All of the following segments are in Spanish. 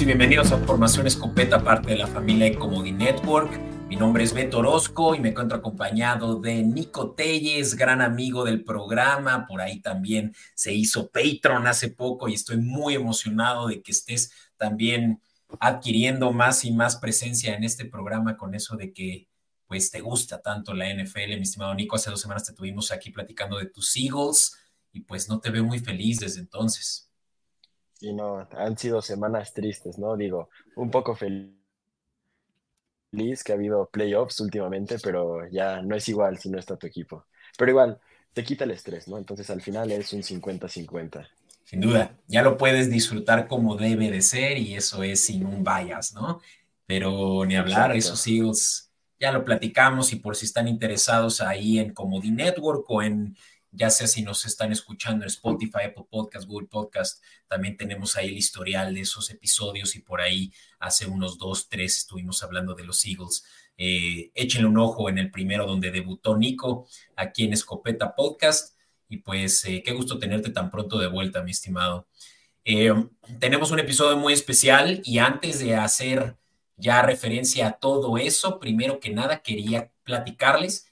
y bienvenidos a Formación Escopeta, parte de la familia Ecomodi Network. Mi nombre es Beto Orozco y me encuentro acompañado de Nico Telles, gran amigo del programa. Por ahí también se hizo Patreon hace poco y estoy muy emocionado de que estés también adquiriendo más y más presencia en este programa con eso de que pues te gusta tanto la NFL, mi estimado Nico. Hace dos semanas te tuvimos aquí platicando de tus Eagles y pues no te veo muy feliz desde entonces. Y no, han sido semanas tristes, ¿no? Digo, un poco feliz que ha habido playoffs últimamente, pero ya no es igual si no está tu equipo. Pero igual, te quita el estrés, ¿no? Entonces al final es un 50-50. Sin duda, ya lo puedes disfrutar como debe de ser y eso es sin un bias, ¿no? Pero ni hablar, eso esos ya lo platicamos y por si están interesados ahí en Comedy Network o en ya sea si nos están escuchando en Spotify, Apple Podcast, Google Podcast, también tenemos ahí el historial de esos episodios y por ahí hace unos dos, tres estuvimos hablando de los Eagles. Eh, échenle un ojo en el primero donde debutó Nico, aquí en Escopeta Podcast. Y pues eh, qué gusto tenerte tan pronto de vuelta, mi estimado. Eh, tenemos un episodio muy especial y antes de hacer ya referencia a todo eso, primero que nada quería platicarles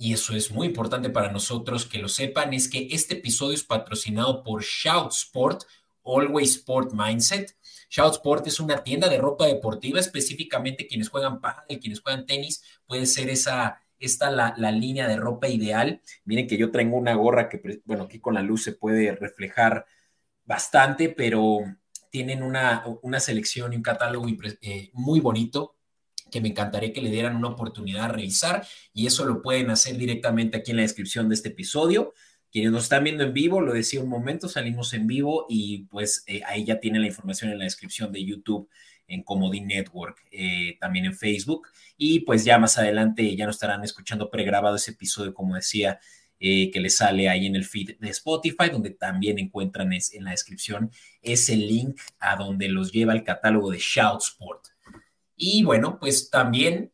y eso es muy importante para nosotros que lo sepan, es que este episodio es patrocinado por Shout Sport, Always Sport Mindset. Shout Sport es una tienda de ropa deportiva, específicamente quienes juegan pádel, quienes juegan tenis, puede ser esa, esta la, la, línea de ropa ideal. Miren que yo traigo una gorra que, bueno, aquí con la luz se puede reflejar bastante, pero tienen una, una selección y un catálogo eh, muy bonito que me encantaría que le dieran una oportunidad a revisar y eso lo pueden hacer directamente aquí en la descripción de este episodio. Quienes nos están viendo en vivo, lo decía un momento, salimos en vivo y pues eh, ahí ya tienen la información en la descripción de YouTube en Comodín Network, eh, también en Facebook. Y pues ya más adelante ya nos estarán escuchando pregrabado ese episodio, como decía, eh, que les sale ahí en el feed de Spotify, donde también encuentran en la descripción ese link a donde los lleva el catálogo de Shout Sport. Y bueno, pues también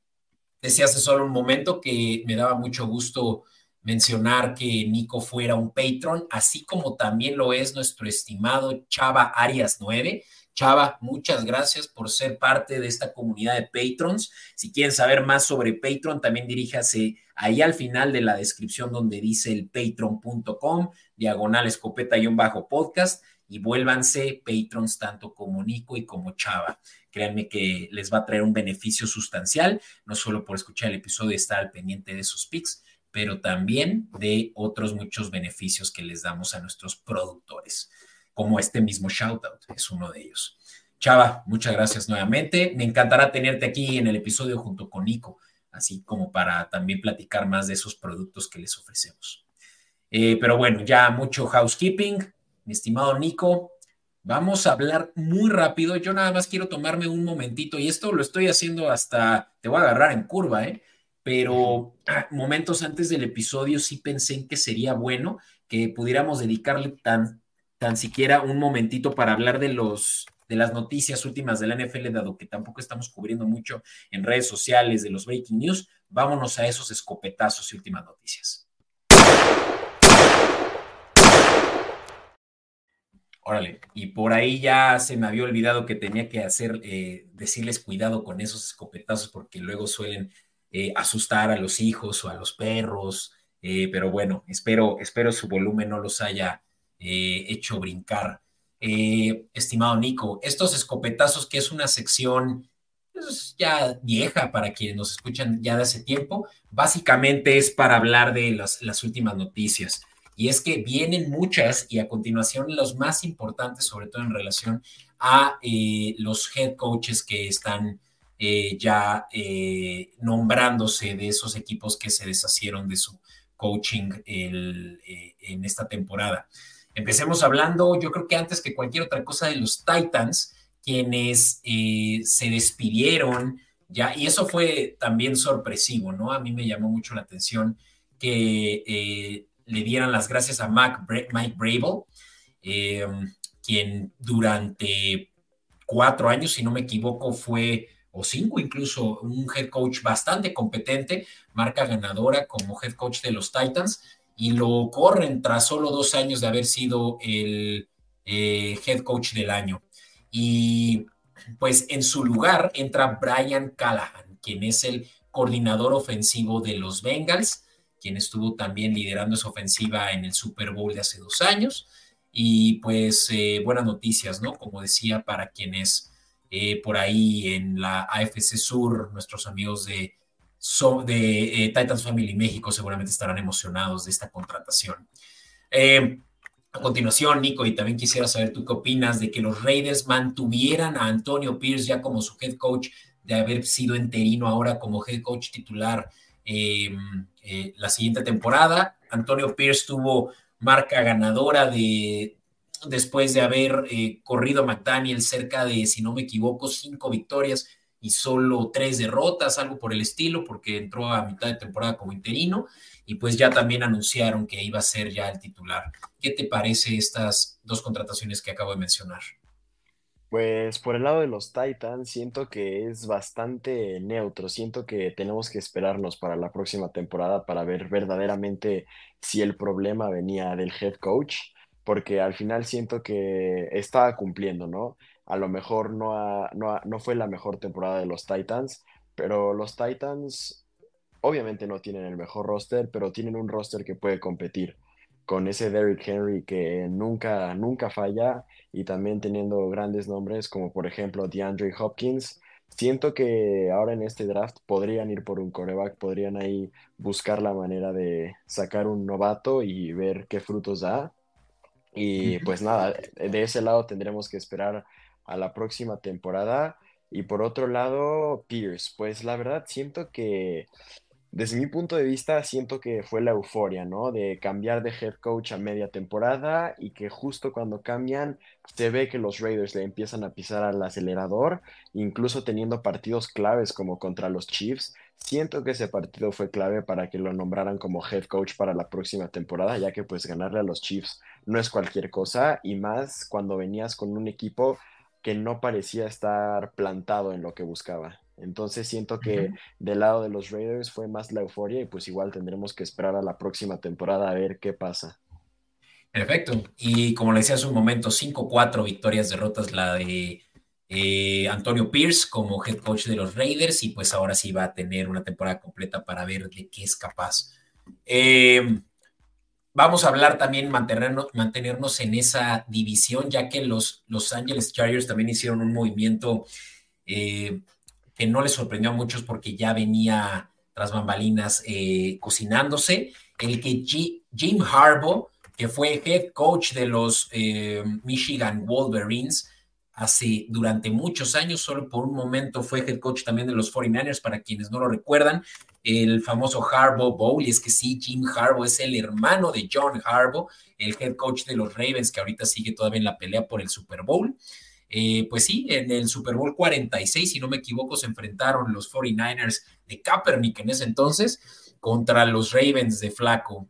decía hace solo un momento que me daba mucho gusto mencionar que Nico fuera un patron, así como también lo es nuestro estimado Chava Arias 9. Chava, muchas gracias por ser parte de esta comunidad de patrons. Si quieren saber más sobre Patreon, también diríjase ahí al final de la descripción donde dice el patreon.com, diagonal escopeta-podcast y vuélvanse patrons tanto como Nico y como Chava. Créanme que les va a traer un beneficio sustancial, no solo por escuchar el episodio y estar al pendiente de sus pics, pero también de otros muchos beneficios que les damos a nuestros productores, como este mismo shoutout, es uno de ellos. Chava, muchas gracias nuevamente. Me encantará tenerte aquí en el episodio junto con Nico, así como para también platicar más de esos productos que les ofrecemos. Eh, pero bueno, ya mucho housekeeping. Mi estimado Nico, Vamos a hablar muy rápido. Yo nada más quiero tomarme un momentito y esto lo estoy haciendo hasta, te voy a agarrar en curva, ¿eh? Pero ah, momentos antes del episodio sí pensé en que sería bueno que pudiéramos dedicarle tan, tan siquiera un momentito para hablar de los de las noticias últimas de la NFL, dado que tampoco estamos cubriendo mucho en redes sociales de los breaking news. Vámonos a esos escopetazos y últimas noticias. Órale, y por ahí ya se me había olvidado que tenía que hacer, eh, decirles cuidado con esos escopetazos porque luego suelen eh, asustar a los hijos o a los perros, eh, pero bueno, espero, espero su volumen no los haya hecho brincar. estimado Nico, estos escopetazos que es una sección pues, ya vieja para quienes nos escuchan ya de hace tiempo, básicamente es para hablar de las, las últimas noticias y es que vienen muchas y a continuación los más importantes, sobre todo en relación a eh, los head coaches que están eh, ya eh, nombrándose de esos equipos que se deshacieron de su coaching en esta temporada. Empecemos hablando, yo creo que antes que cualquier otra cosa, de los Titans, quienes se despidieron ya, y eso fue también sorpresivo, ¿no? A mí me llamó mucho la atención que le dieran las gracias a Mike Brable, eh, quien durante cuatro años, si no me equivoco, fue, o cinco incluso, un head coach bastante competente, marca ganadora como head coach de los Titans, y lo corren tras solo dos años de haber sido el eh, head coach del año. y pues en su lugar entra Brian Callahan, quien es el coordinador ofensivo de los Bengals, quien estuvo también liderando esa ofensiva en el Super Bowl de hace dos años. Y pues eh, buenas noticias, ¿no? Como decía, para quienes eh, por ahí en la AFC Sur, nuestros amigos de, de eh, Titans Family México seguramente estarán emocionados de esta contratación. a continuación, Nico, y también quisiera saber tú qué opinas de que los Raiders mantuvieran a Antonio Pierce ya como su head coach, de haber sido enterino ahora como head coach titular la siguiente temporada. Antonio Pierce tuvo marca ganadora de después de haber eh, corrido a McDaniel cerca de, si no me equivoco, cinco victorias y solo tres derrotas, algo por el estilo, porque entró a mitad de temporada como interino y pues ya también anunciaron que iba a ser ya el titular. ¿Qué te parece estas dos contrataciones que acabo de mencionar? Pues por el lado de los Titans, siento que es bastante neutro. Siento que tenemos que esperarnos para la próxima temporada para ver verdaderamente si el problema venía del head coach, porque al final siento que estaba cumpliendo, ¿no? A lo mejor no, no, no fue la mejor temporada de los Titans, pero los Titans obviamente no tienen el mejor roster, pero tienen un roster que puede competir con ese Derrick Henry que nunca, nunca falla y también teniendo grandes nombres como por ejemplo DeAndre Hopkins. Siento que ahora en este draft podrían ir por un coreback, podrían ahí buscar la manera de sacar un novato y ver qué frutos da. Y pues nada, de ese lado tendremos que esperar a la próxima temporada. Y por otro lado, Pierce, pues la verdad siento que desde mi punto de vista, siento que fue la euforia, ¿no? De cambiar de head coach a media temporada y que justo cuando cambian se ve que los Raiders le empiezan a pisar al acelerador, incluso teniendo partidos claves como contra los Chiefs. Siento que ese partido fue clave para que lo nombraran como head coach para la próxima temporada, ya que pues ganarle a los Chiefs no es cualquier cosa y más cuando venías con un equipo que no parecía estar plantado en lo que buscaba. Entonces siento que del lado de los Raiders fue más la euforia y pues igual tendremos que esperar a la próxima temporada a ver qué pasa. Perfecto. Y como le decía hace un momento, 5-4 victorias, derrotas la de eh, Antonio Pierce como head coach de los Raiders y pues ahora sí va a tener una temporada completa para ver de qué es capaz. Eh, vamos a hablar también, mantenernos, mantenernos en esa división, ya que los Los Angeles Chargers también hicieron un movimiento eh, que no le sorprendió a muchos porque ya venía tras bambalinas eh, cocinándose, el que Jim Harbaugh, que fue head coach de los eh, Michigan Wolverines, hace durante muchos años, solo por un momento fue head coach también de los 49ers, para quienes no lo recuerdan, el famoso Harbaugh Bowl, y es que sí, Jim Harbaugh es el hermano de John Harbaugh, el head coach de los Ravens, que ahorita sigue todavía en la pelea por el Super Bowl. Eh, pues sí, en el Super Bowl 46, si no me equivoco, se enfrentaron los 49ers de Kaepernick en ese entonces contra los Ravens de Flaco.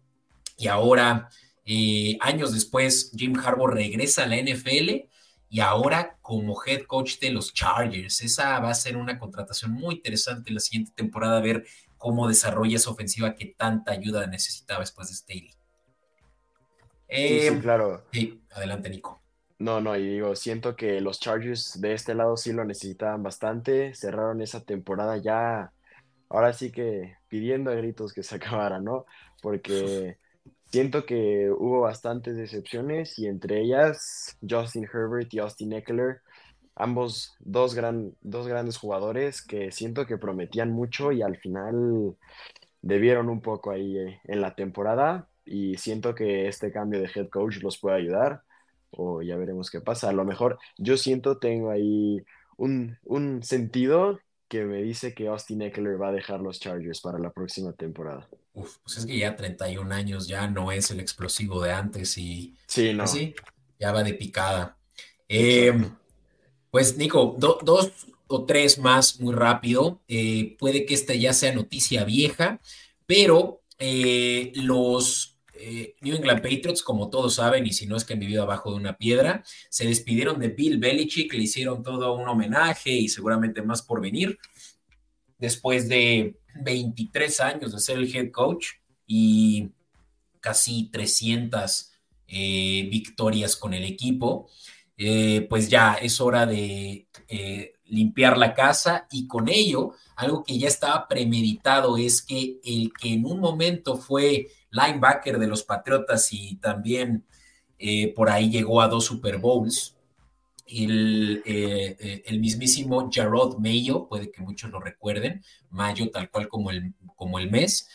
Y ahora, eh, años después, Jim Harbaugh regresa a la NFL y ahora como head coach de los Chargers. Esa va a ser una contratación muy interesante en la siguiente temporada, ver cómo desarrolla esa ofensiva que tanta ayuda necesitaba después de Staley. sí, sí, claro. Sí, adelante, Nico. No, no, y digo, siento que los Chargers de este lado sí lo necesitaban bastante, cerraron esa temporada ya, ahora sí que pidiendo a gritos que se acabara, ¿no? Porque siento que hubo bastantes decepciones y entre ellas Justin Herbert y Austin Eckler, ambos dos, gran, dos grandes jugadores que siento que prometían mucho y al final debieron un poco ahí eh, en la temporada y siento que este cambio de head coach los puede ayudar o ya veremos qué pasa. A lo mejor yo siento, tengo ahí un, sentido que me dice que Austin Eckler va a dejar los Chargers para la próxima temporada. Uf, pues es que ya 31 años ya no es el explosivo de antes y sí, no. así ya va de picada. Em, pues Nico, dos o tres más muy rápido. Eh, puede que esta ya sea noticia vieja, pero eh, los eh, New England Patriots, como todos saben, y si no es que han vivido abajo de una piedra, se despidieron de Bill Belichick, le hicieron todo un homenaje y seguramente más por venir. Después de 23 años de ser el head coach y casi 300 eh, victorias con el equipo, eh, pues ya es hora de limpiar la casa y con ello, algo que ya estaba premeditado es que el que en un momento fue linebacker de los Patriotas y también eh, por ahí llegó a dos Super Bowls, el, el, mismísimo Jarrod Mayo, puede que muchos lo recuerden, Mayo tal cual como el, como el mes,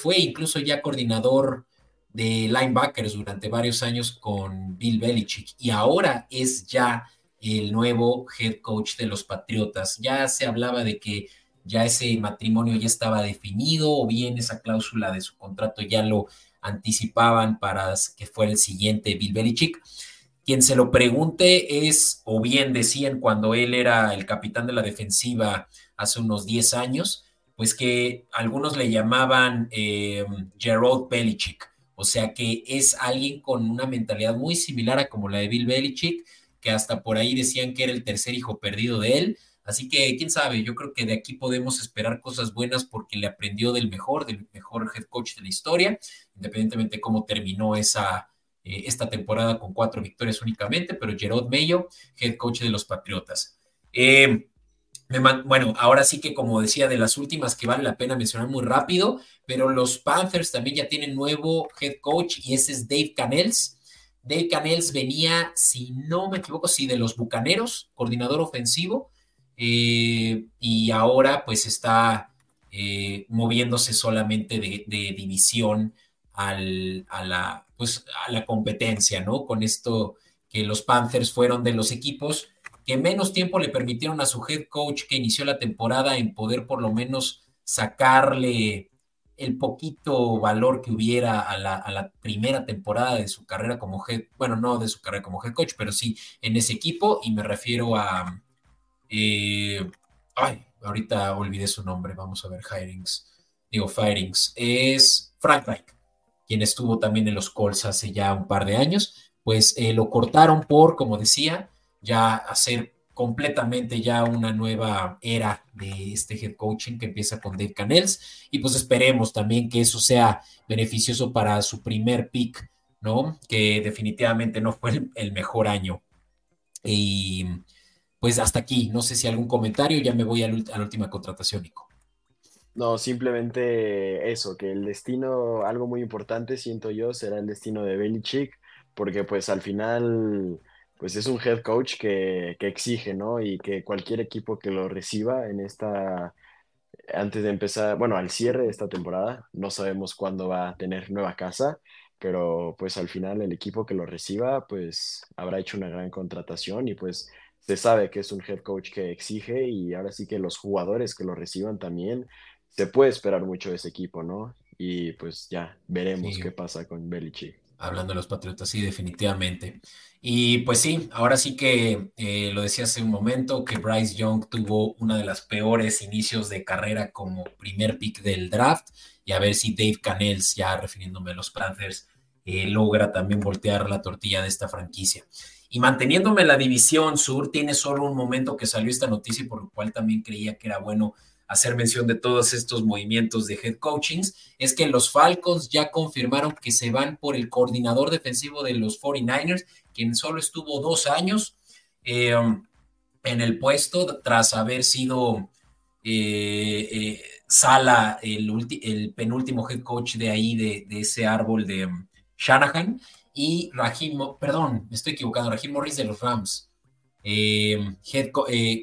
fue incluso ya coordinador de linebackers durante varios años con Bill Belichick y ahora es ya el nuevo head coach de los Patriotas. Ya se hablaba de que ya ese matrimonio ya estaba definido o bien esa cláusula de su contrato ya lo anticipaban para que fuera el siguiente Bill Belichick. Quien se lo pregunte es, o bien decían cuando él era el capitán de la defensiva hace unos 10 años, pues que algunos le llamaban eh, Gerald Belichick o sea que es alguien con una mentalidad muy similar a como la de Bill Belichick, que hasta por ahí decían que era el tercer hijo perdido de él. Así que, quién sabe, yo creo que de aquí podemos esperar cosas buenas porque le aprendió del mejor, del mejor head coach de la historia, independientemente de cómo terminó esa, eh, esta temporada con cuatro victorias únicamente, pero Gerard Mayo, head coach de los Patriotas. Eh, bueno, ahora sí que como decía, de las últimas que vale la pena mencionar muy rápido, pero los Panthers también ya tienen nuevo head coach y ese es Dave Canels. Dave Canels venía, si no me equivoco, sí, de los Bucaneros, coordinador ofensivo, eh, y ahora pues está eh, moviéndose solamente de, división al, a, la, pues, a la competencia, ¿no? Con esto que los Panthers fueron de los equipos que menos tiempo le permitieron a su head coach que inició la temporada en poder por lo menos sacarle el poquito valor que hubiera a la, primera temporada de su carrera como head, bueno, no de su carrera como head coach, pero sí en ese equipo, y me refiero a, eh, ay, ahorita olvidé su nombre, vamos a ver, Hirings, digo, Firings, es Frank Reich, quien estuvo también en los Colts hace ya un par de años, pues eh, lo cortaron por, como decía, ya hacer completamente ya una nueva era de este head coaching que empieza con Dave Canels y pues esperemos también que eso sea beneficioso para su primer pick, ¿no? Que definitivamente no fue el, mejor año. Y pues hasta aquí, no sé si algún comentario, ya me voy a la última contratación, Nico. No, simplemente eso, que el destino, algo muy importante, siento yo, será el destino de Belichick, porque pues al final pues es un head coach que, exige, ¿no? Y que cualquier equipo que lo reciba en esta, antes de empezar, bueno, al cierre de esta temporada, no sabemos cuándo va a tener nueva casa, pero pues al final el equipo que lo reciba, pues habrá hecho una gran contratación y pues se sabe que es un head coach que exige y ahora sí que los jugadores que lo reciban también, se puede esperar mucho de ese equipo, ¿no? Y pues ya veremos qué pasa con Belichick. Hablando de los Patriotas, sí, definitivamente. Y pues sí, ahora sí que eh, lo decía hace un momento, que Bryce Young tuvo una de las peores inicios de carrera como primer pick del draft, y a ver si Dave Canels, ya refiriéndome a los Panthers, eh, logra también voltear la tortilla de esta franquicia. Y manteniéndome en la división sur, tiene solo un momento que salió esta noticia, por lo cual también creía que era bueno hacer mención de todos estos movimientos de head coachings, es que los Falcons ya confirmaron que se van por el coordinador defensivo de los 49ers quien solo estuvo dos años eh, en el puesto tras haber sido eh, eh, Sala, el, penúltimo head coach de ahí, de, ese árbol de um, Shanahan, y Rahim, perdón, me estoy equivocando, Rahim Morris de los Rams, head,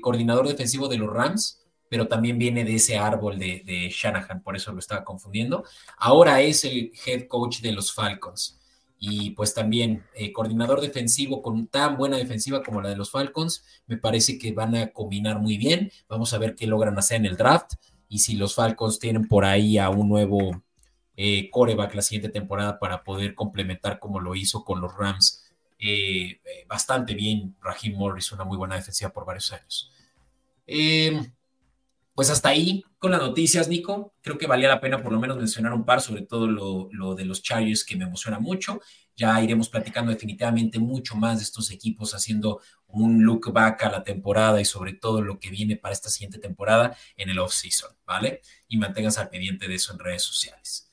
coordinador defensivo de los Rams, pero también viene de ese árbol de, de Shanahan, por eso lo estaba confundiendo. Ahora es el head coach de los Falcons y pues también eh, coordinador defensivo con tan buena defensiva como la de los Falcons, me parece que van a combinar muy bien. Vamos a ver qué logran hacer en el draft y si los Falcons tienen por ahí a un nuevo eh, coreback la siguiente temporada para poder complementar como lo hizo con los Rams. Eh, bastante bien, Raheem Morris, una muy buena defensiva por varios años. Em, pues hasta ahí con las noticias, Nico. Creo que valía la pena por lo menos mencionar un par, sobre todo lo, de los Chargers, que me emociona mucho. Ya iremos platicando definitivamente mucho más de estos equipos, haciendo un look back a la temporada y sobre todo lo que viene para esta siguiente temporada en el off-season, ¿vale? Y manténganse al pendiente de eso en redes sociales.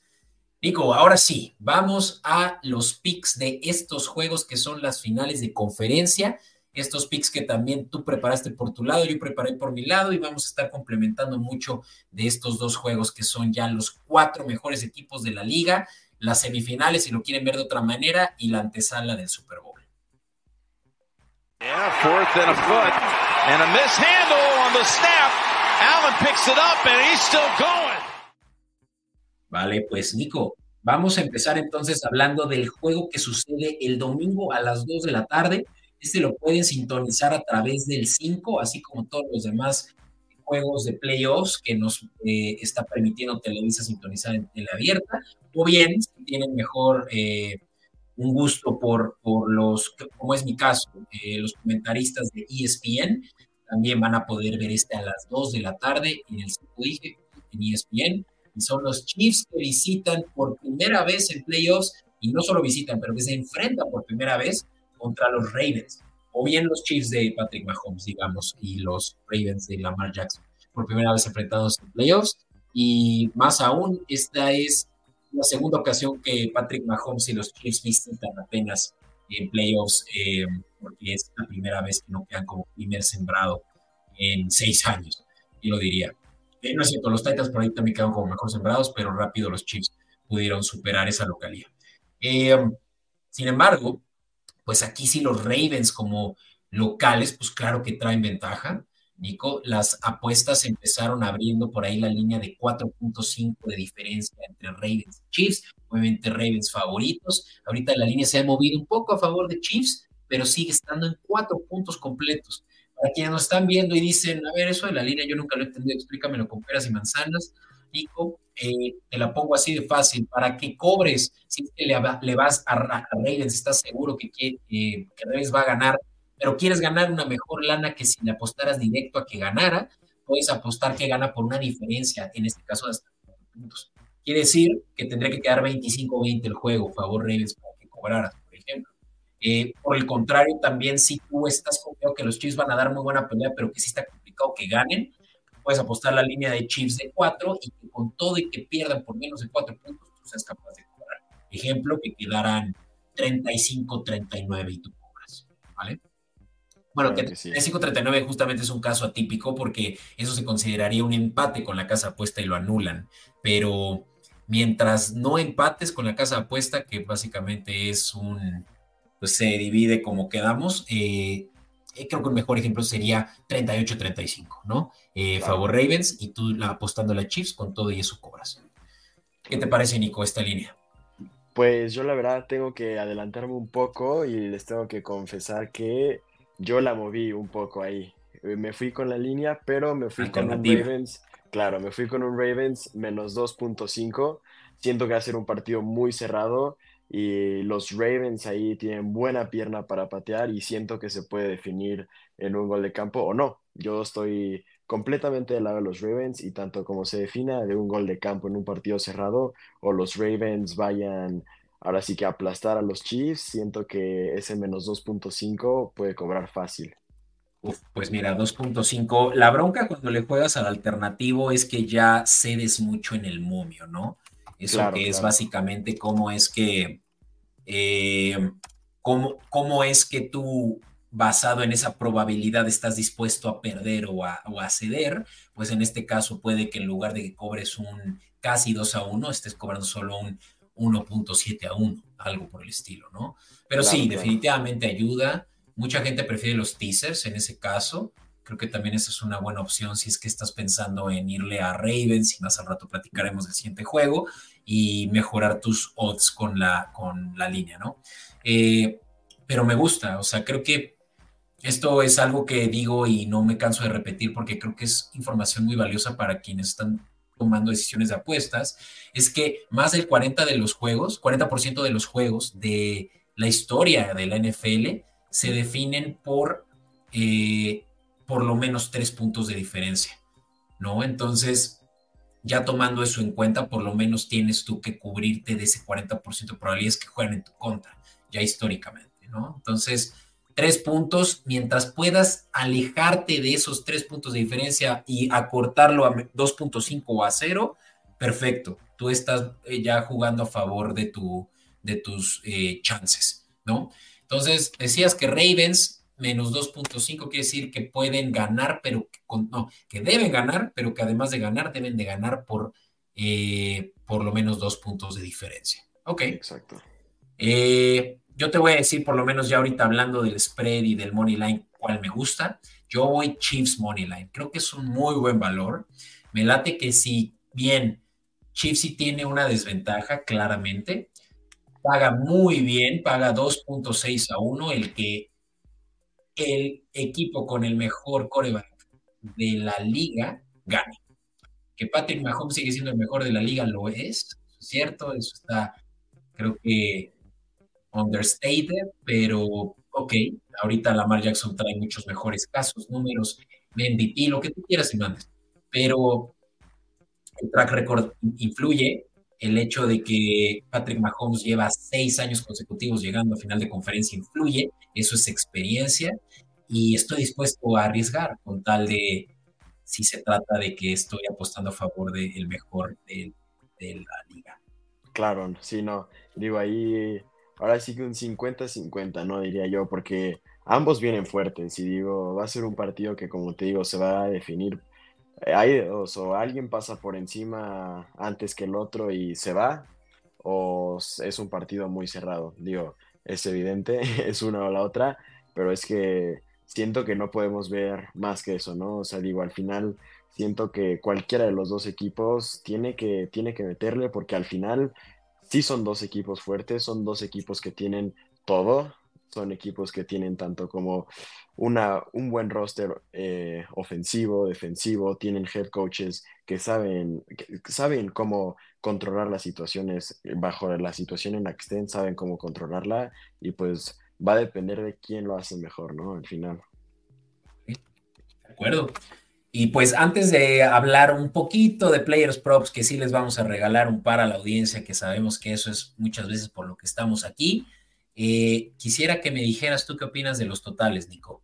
Nico, ahora sí, vamos a los picks de estos juegos que son las finales de conferencia. Estos picks que también tú preparaste por tu lado, yo preparé por mi lado y vamos a estar complementando mucho de estos dos juegos que son ya los cuatro mejores equipos de la liga, las semifinales si lo quieren ver de otra manera y la antesala del Super Bowl. Vale, pues Nico, vamos a empezar entonces hablando del juego que sucede el domingo a las 2 de la tarde. Este lo pueden sintonizar a través del 5, así como todos los demás juegos de playoffs que nos eh, está permitiendo Televisa sintonizar en tele abierta, o bien si tienen mejor eh, un gusto por, por los, como es mi caso, eh, los comentaristas de ESPN, también van a poder ver este a las 2 de la tarde en el 5 dije, en ESPN, son los Chiefs que visitan por primera vez en playoffs, y no solo visitan, pero que se enfrentan por primera vez contra los Ravens, o bien los Chiefs de Patrick Mahomes, digamos, y los Ravens de Lamar Jackson, por primera vez enfrentados en playoffs. Y más aún, esta es la segunda ocasión que Patrick Mahomes y los Chiefs visitan apenas en playoffs, eh, porque es la primera vez que no quedan como primer sembrado en seis años, y lo diría. Eh, no es cierto, los Titans por ahí también quedan como mejor sembrados, pero rápido los Chiefs pudieron superar esa localidad. Eh, sin embargo, pues aquí sí los Ravens como locales, pues claro que traen ventaja. Nico, las apuestas empezaron abriendo por ahí la línea de 4.5 de diferencia entre Ravens y Chiefs, obviamente Ravens favoritos. Ahorita la línea se ha movido un poco a favor de Chiefs, pero sigue estando en cuatro puntos completos. Para quienes nos están viendo y dicen, a ver, eso de la línea yo nunca lo he entendido, explícamelo con peras y manzanas. Nico, eh, te la pongo así de fácil, para que cobres, si es que le, vas a, Ravens, estás seguro que, que, que Ravens va a ganar, pero quieres ganar una mejor lana que si le apostaras directo a que ganara, puedes apostar que gana por una diferencia, en este caso de hasta puntos. Quiere decir que tendría que quedar 25-20 el juego, favor Ravens, para que cobraras, por ejemplo. Eh, por el contrario, también si tú estás confiado que los Chiefs van a dar muy buena pelea, pero que sí está complicado que ganen, puedes apostar la línea de Chiefs de 4 y que con todo y que pierdan por menos de 4 puntos, tú seas capaz de cobrar. Ejemplo, que quedaran 35-39 y tú cobras, ¿vale? Bueno, que 35-39 justamente es un caso atípico porque eso se consideraría un empate con la casa apuesta y lo anulan, pero mientras no empates con la casa apuesta, que básicamente es un, pues se divide como quedamos, eh, eh, creo que un mejor ejemplo sería 38-35, ¿no? Eh, favor Ravens y tú la, apostando a la Chiefs con todo y eso cobras. ¿Qué te parece, Nico, esta línea? Pues yo la verdad tengo que adelantarme un poco y les tengo que confesar que yo la moví un poco ahí. Eh, me fui con la línea, pero me fui con un Ravens. Claro, me fui con un Ravens menos 2.5. Siento que va a ser un partido muy cerrado y los Ravens ahí tienen buena pierna para patear y siento que se puede definir en un gol de campo o no. Yo estoy completamente del lado de los Ravens y tanto como se defina de un gol de campo en un partido cerrado o los Ravens vayan ahora sí que aplastar a los Chiefs, siento que ese menos 2.5 puede cobrar fácil. pues mira, 2.5. La bronca cuando le juegas al alternativo es que ya cedes mucho en el momio, ¿no? Eso que es básicamente cómo es que, eh, cómo, cómo, es que tú, basado en esa probabilidad, estás dispuesto a perder o a, o a, ceder, pues en este caso puede que en lugar de que cobres un casi 2 a 1, estés cobrando solo un 1.7 a 1, algo por el estilo, ¿no? Pero sí, definitivamente ayuda. Mucha gente prefiere los teasers en ese caso. Creo que también esa es una buena opción si es que estás pensando en irle a Ravens y más al rato platicaremos del siguiente juego y mejorar tus odds con la, con la línea, ¿no? Eh, pero me gusta, o sea, creo que esto es algo que digo y no me canso de repetir porque creo que es información muy valiosa para quienes están tomando decisiones de apuestas, es que más del 40 de los juegos, 40% de los juegos de la historia de la NFL se definen por eh, por lo menos tres puntos de diferencia, ¿no? Entonces, ya tomando eso en cuenta, por lo menos tienes tú que cubrirte de ese 40% de probabilidades que juegan en tu contra, ya históricamente, ¿no? Entonces, tres puntos, mientras puedas alejarte de esos tres puntos de diferencia y acortarlo a 2.5 o a 0, perfecto. Tú estás eh, ya jugando a favor de, tu, de tus eh, chances, ¿no? Entonces, decías que Ravens menos 2.5 quiere decir que pueden ganar, pero no, que deben ganar, pero que además de ganar, deben de ganar por eh, por lo menos dos puntos de diferencia. Ok. Exacto. Eh, yo te voy a decir, por lo menos ya ahorita hablando del spread y del money line, cuál me gusta. Yo voy Chiefs money line. Creo que es un muy buen valor. Me late que si bien Chiefs sí tiene una desventaja, claramente, paga muy bien, paga 2.6 a 1 el que el equipo con el mejor coreback de la liga gane que Patrick Mahomes sigue siendo el mejor de la liga, lo es, ¿cierto? Eso está, creo que, understated, pero ok, ahorita Lamar Jackson trae muchos mejores casos, números, MVP, lo que tú quieras y mandes, pero el track record influye, el hecho de que Patrick Mahomes lleva seis años consecutivos llegando a final de conferencia influye, eso es experiencia, y estoy dispuesto a arriesgar con tal de si se trata de que estoy apostando a favor del mejor de, la liga. Claro, sí, no. Digo, ahí ahora sí que un 50-50, ¿no? Diría yo, porque ambos vienen fuertes y digo, va a ser un partido que, como te digo, se va a definir. Eh, hay dos, o alguien pasa por encima antes que el otro y se va, o es un partido muy cerrado. Digo, es evidente, es una o la otra, pero es que siento que no podemos ver más que eso, ¿no? O sea, digo, al final siento que cualquiera de los dos equipos tiene que, tiene que meterle porque al final sí son dos equipos fuertes, son dos equipos que tienen todo, son equipos que tienen tanto como una, un buen roster eh, ofensivo, defensivo, tienen head coaches que saben, que saben cómo controlar las situaciones bajo la situación en la que estén, saben cómo controlarla y pues va a depender de quién lo hace mejor, ¿no? Al final. De acuerdo. Y pues antes de hablar un poquito de Players Props, que sí les vamos a regalar un par a la audiencia, que sabemos que eso es muchas veces por lo que estamos aquí, eh, quisiera que me dijeras tú qué opinas de los totales, Nico.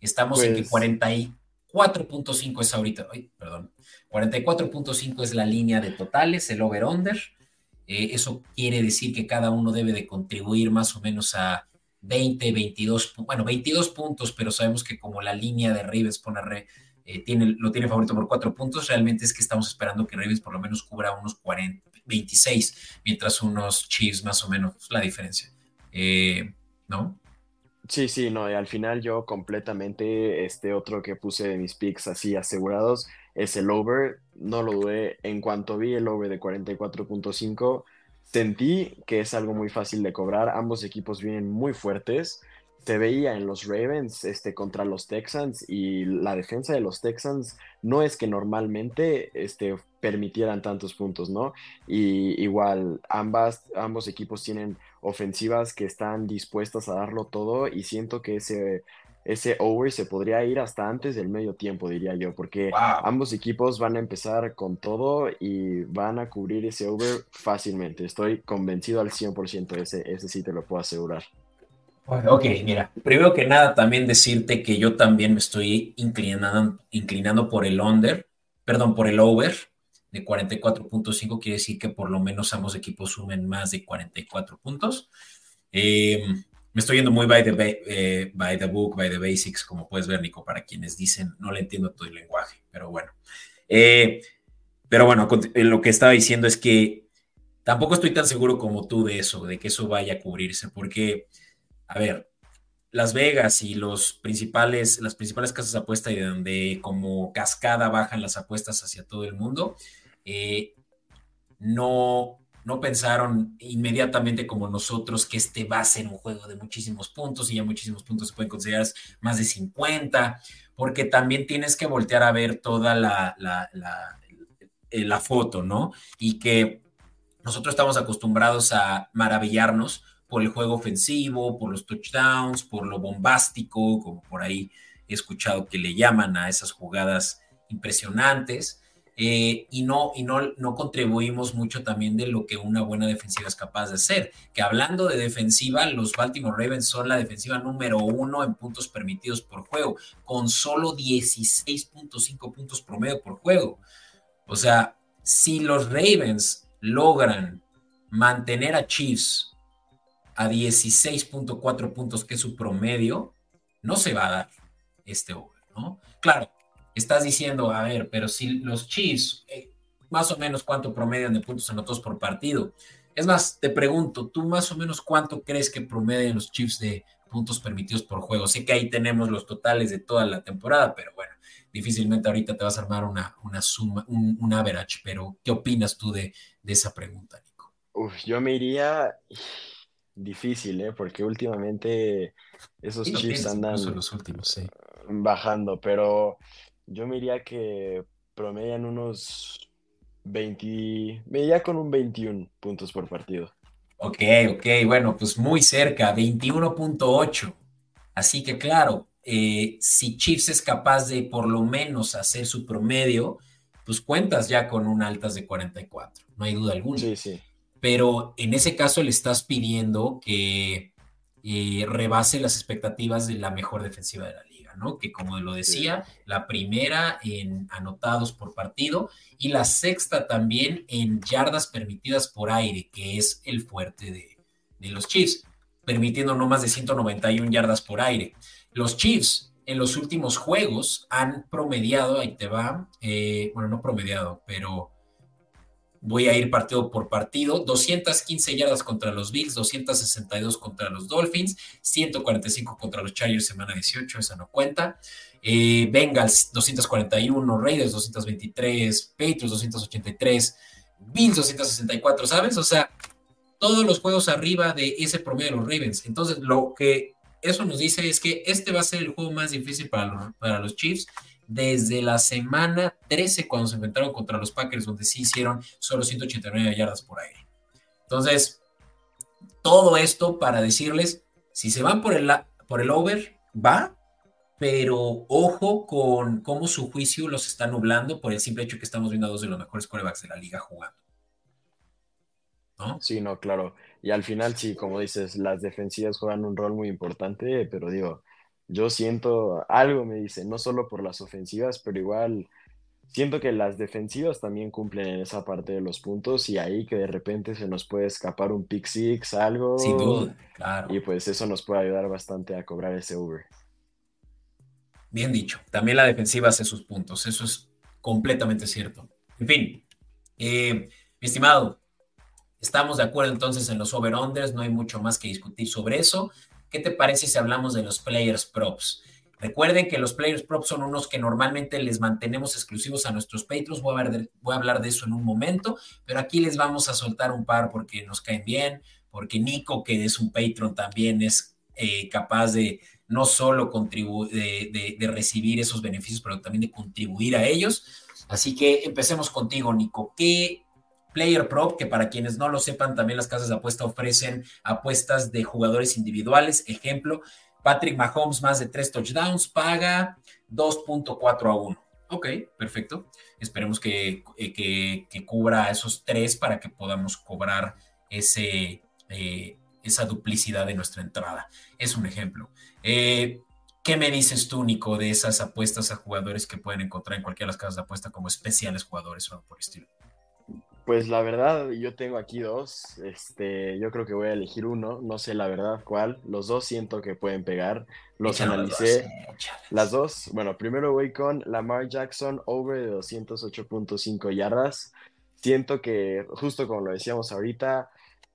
Estamos en que 44.5 pues es ahorita, ay, perdón, 44.5 es la línea de totales, el over-under. Eh, eso quiere decir que cada uno debe de contribuir más o menos a 20, 22, bueno, 22 puntos, pero sabemos que como la línea de Ravens pone eh, tiene, lo tiene favorito por 4 puntos, realmente es que estamos esperando que Ravens por lo menos cubra unos 40, 26, mientras unos Chiefs más o menos la diferencia. Eh, ¿No? Sí, sí, no, y al final yo completamente, este otro que puse de mis picks así asegurados es el over, no lo dudé, en cuanto vi el over de 44.5, Sentí que es algo muy fácil de cobrar. Ambos equipos vienen muy fuertes. Se veía en los Ravens este, contra los Texans y la defensa de los Texans no es que normalmente este, permitieran tantos puntos, ¿no? Y igual ambas, ambos equipos tienen ofensivas que están dispuestas a darlo todo y siento que ese ese over se podría ir hasta antes del medio tiempo, diría yo, porque ambos equipos van a empezar con todo y van a cubrir ese over fácilmente. Estoy convencido al 100%, ese, ese sí te lo puedo asegurar. Ok, mira, primero que nada también decirte que yo también me estoy inclinando, inclinando por el under, perdón, por el over de 44.5, quiere decir que por lo menos ambos equipos sumen más de 44 puntos. Eh, me estoy yendo muy by the, eh, by the book, by the basics, como puedes ver, Nico, para quienes dicen, no le entiendo todo el lenguaje, pero bueno. Eh, pero bueno, lo que estaba diciendo es que tampoco estoy tan seguro como tú de eso, de que eso vaya a cubrirse, porque, a ver, Las Vegas y los principales, las principales casas de apuesta y de donde como cascada bajan las apuestas hacia todo el mundo, no, no pensaron inmediatamente como nosotros que este va a ser un juego de muchísimos puntos y ya muchísimos puntos se pueden considerar más de 50, porque también tienes que voltear a ver toda la, la, eh, la, foto, ¿no? Y que nosotros estamos acostumbrados a maravillarnos por el juego ofensivo, por los touchdowns, por lo bombástico, como por ahí he escuchado que le llaman a esas jugadas impresionantes. Eh, y, no, y no, no contribuimos mucho también de lo que una buena defensiva es capaz de hacer. Que hablando de defensiva, los Baltimore Ravens son la defensiva número uno en puntos permitidos por juego, con solo 16.5 puntos promedio por juego. O sea, si los Ravens logran mantener a Chiefs a 16.4 puntos, que es su promedio, no se va a dar este over, ¿no? Claro, estás diciendo, a ver, pero si los Chiefs, eh, más o menos cuánto promedian de puntos anotados por partido. Es más, te pregunto, ¿tú más o menos cuánto crees que promedian los Chiefs de puntos permitidos por juego? Sé que ahí tenemos los totales de toda la temporada, pero bueno, difícilmente ahorita te vas a armar una, una suma, un, average, pero ¿qué opinas tú de, de esa pregunta, Nico? Uf, yo me iría difícil, ¿eh? Porque últimamente esos Chiefs andan los últimos, sí. bajando, pero yo me iría que promedian unos 20, me iría con un 21 puntos por partido. Ok, ok, bueno, pues muy cerca, 21.8. Así que claro, eh, si Chiefs es capaz de por lo menos hacer su promedio, pues cuentas ya con un altas de 44, no hay duda alguna. Sí, sí. Pero en ese caso le estás pidiendo que eh, rebase las expectativas de la mejor defensiva de la liga, ¿no? Que como lo decía, la primera en anotados por partido y la sexta también en yardas permitidas por aire, que es el fuerte de, de los Chiefs, permitiendo no más de 191 yardas por aire. Los Chiefs en los últimos juegos han promediado, ahí te va, eh, bueno, no promediado, pero voy a ir partido por partido, 215 yardas contra los Bills, 262 contra los Dolphins, 145 contra los Chargers semana 18, esa no cuenta. Eh, Bengals 241, Raiders 223, Patriots 283, Bills 264, ¿sabes? O sea, todos los juegos arriba de ese promedio de los Ravens. Entonces, lo que eso nos dice es que este va a ser el juego más difícil para para los Chiefs desde la semana 13 cuando se enfrentaron contra los Packers, donde sí hicieron solo 189 yardas por aire. Entonces, todo esto para decirles, si se van por el, por el over, va, pero ojo con cómo su juicio los está nublando por el simple hecho que estamos viendo a dos de los mejores corebacks de la liga jugando. ¿No? Sí, no, claro. Y al final, sí, como dices, las defensivas juegan un rol muy importante, pero digo, yo siento, algo me dice, no solo por las ofensivas, pero igual siento que las defensivas también cumplen en esa parte de los puntos y ahí que de repente se nos puede escapar un pick six, algo. Sin duda, claro. Y pues eso nos puede ayudar bastante a cobrar ese over. Bien dicho, también la defensiva hace sus puntos, eso es completamente cierto. En fin, eh, mi estimado, Estamos de acuerdo entonces en los over-unders, no hay mucho más que discutir sobre eso. ¿Qué te parece si hablamos de los players props? Recuerden que los players props son unos que normalmente les mantenemos exclusivos a nuestros patrons. Voy a, voy a hablar de eso en un momento, pero aquí les vamos a soltar un par porque nos caen bien, porque Nico, que es un patron, también es eh, capaz de no solo de, de recibir esos beneficios, pero también de contribuir a ellos. Así que empecemos contigo, Nico. ¿Qué Player Prop, que para quienes no lo sepan, también las casas de apuesta ofrecen apuestas de jugadores individuales. Ejemplo, Patrick Mahomes más de tres touchdowns paga 2.4 a 1. Ok, perfecto. Esperemos que, eh, que, cubra esos tres para que podamos cobrar ese, eh, esa duplicidad de nuestra entrada. Es un ejemplo. Eh, ¿Qué me dices tú, Nico, de esas apuestas a jugadores que pueden encontrar en cualquiera de las casas de apuesta como especiales jugadores o por estilo? Pues la verdad, yo tengo aquí dos. Este, yo creo que voy a elegir uno. No sé la verdad cuál. Los dos siento que pueden pegar. Los analicé. las dos. Bueno, primero voy con Lamar Jackson over de 208.5 yardas. Siento que, justo como lo decíamos ahorita,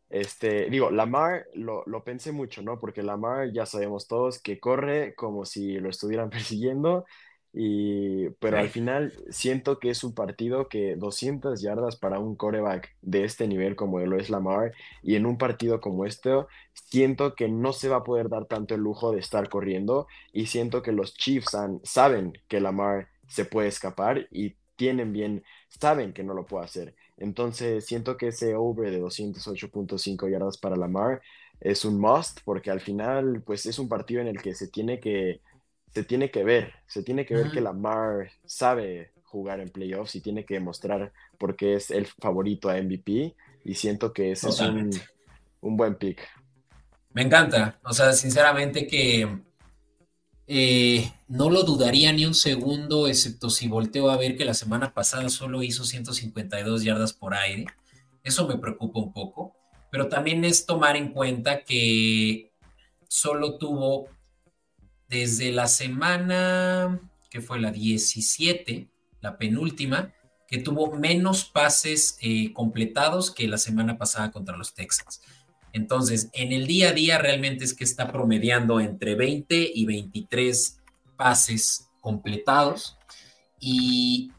este, digo, Lamar lo, lo pensé mucho, ¿no? Porque Lamar ya sabemos todos que corre como si lo estuvieran persiguiendo y, pero al final siento que es un partido que 200 yardas para un coreback de este nivel como lo es Lamar y en un partido como este siento que no se va a poder dar tanto el lujo de estar corriendo y siento que los Chiefs saben que Lamar se puede escapar y tienen bien, saben que no lo puede hacer. Entonces siento que ese over de 208.5 yardas para Lamar es un must porque al final pues es un partido en el que se tiene que se tiene que ver, se tiene que ver que Lamar sabe jugar en playoffs y tiene que demostrar por qué es el favorito a MVP y siento que ese es un, buen pick. Me encanta, o sea, sinceramente que eh, no lo dudaría ni un segundo, excepto si volteo a ver que la semana pasada solo hizo 152 yardas por aire. Eso me preocupa un poco, pero también es tomar en cuenta que solo tuvo desde la semana, que fue la 17, la penúltima, que tuvo menos pases eh, completados que la semana pasada contra los Texans. Entonces, en el día a día realmente es que está promediando entre 20 y 23 pases completados y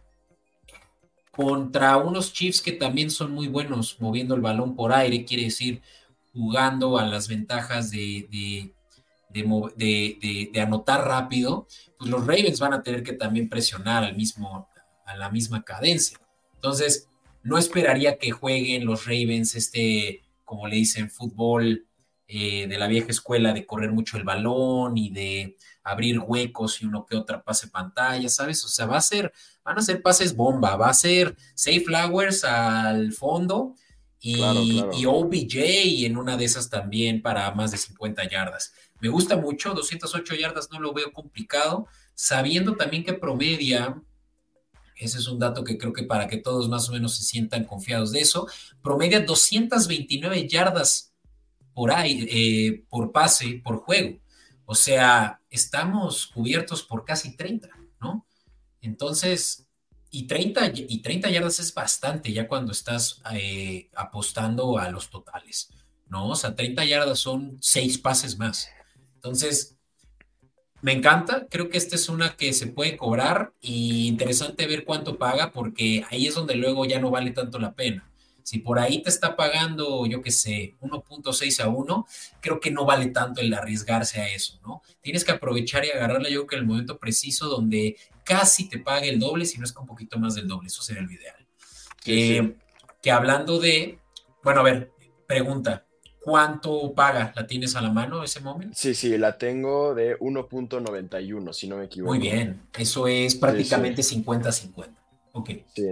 contra unos Chiefs que también son muy buenos moviendo el balón por aire, quiere decir jugando a las ventajas de, de, anotar rápido, pues los Ravens van a tener que también presionar al mismo, a la misma cadencia. Entonces, no esperaría que jueguen los Ravens este, como le dicen, fútbol eh, de la vieja escuela, de correr mucho el balón y de abrir huecos y uno que otra pase pantalla, ¿sabes? O sea, va a ser, van a ser pases bomba, va a ser Safe Flowers al fondo y, y OBJ en una de esas también para más de 50 yardas. Me gusta mucho, 208 yardas no lo veo complicado, sabiendo también que promedia, ese es un dato que creo que para que todos más o menos se sientan confiados de eso, promedia 229 yardas por ahí, eh, por pase, por juego. O sea, estamos cubiertos por casi 30, ¿no? Entonces, y 30, y 30 yardas es bastante ya cuando estás eh, apostando a los totales, ¿no? O sea, 30 yardas son seis pases más. Entonces, me encanta, creo que esta es una que se puede cobrar y interesante ver cuánto paga porque ahí es donde luego ya no vale tanto la pena. Si por ahí te está pagando, yo qué sé, 1.6 a 1, creo que no vale tanto el arriesgarse a eso, ¿no? Tienes que aprovechar y agarrarla yo creo que en el momento preciso donde casi te pague el doble, si no es con un poquito más del doble, eso sería lo ideal. Eh, que hablando de, bueno, a ver, pregunta, ¿Cuánto paga? ¿La tienes a la mano ese momento? Sí, sí, la tengo de 1.91, si no me equivoco. Muy bien, eso es prácticamente 50-50. Ok. Sí.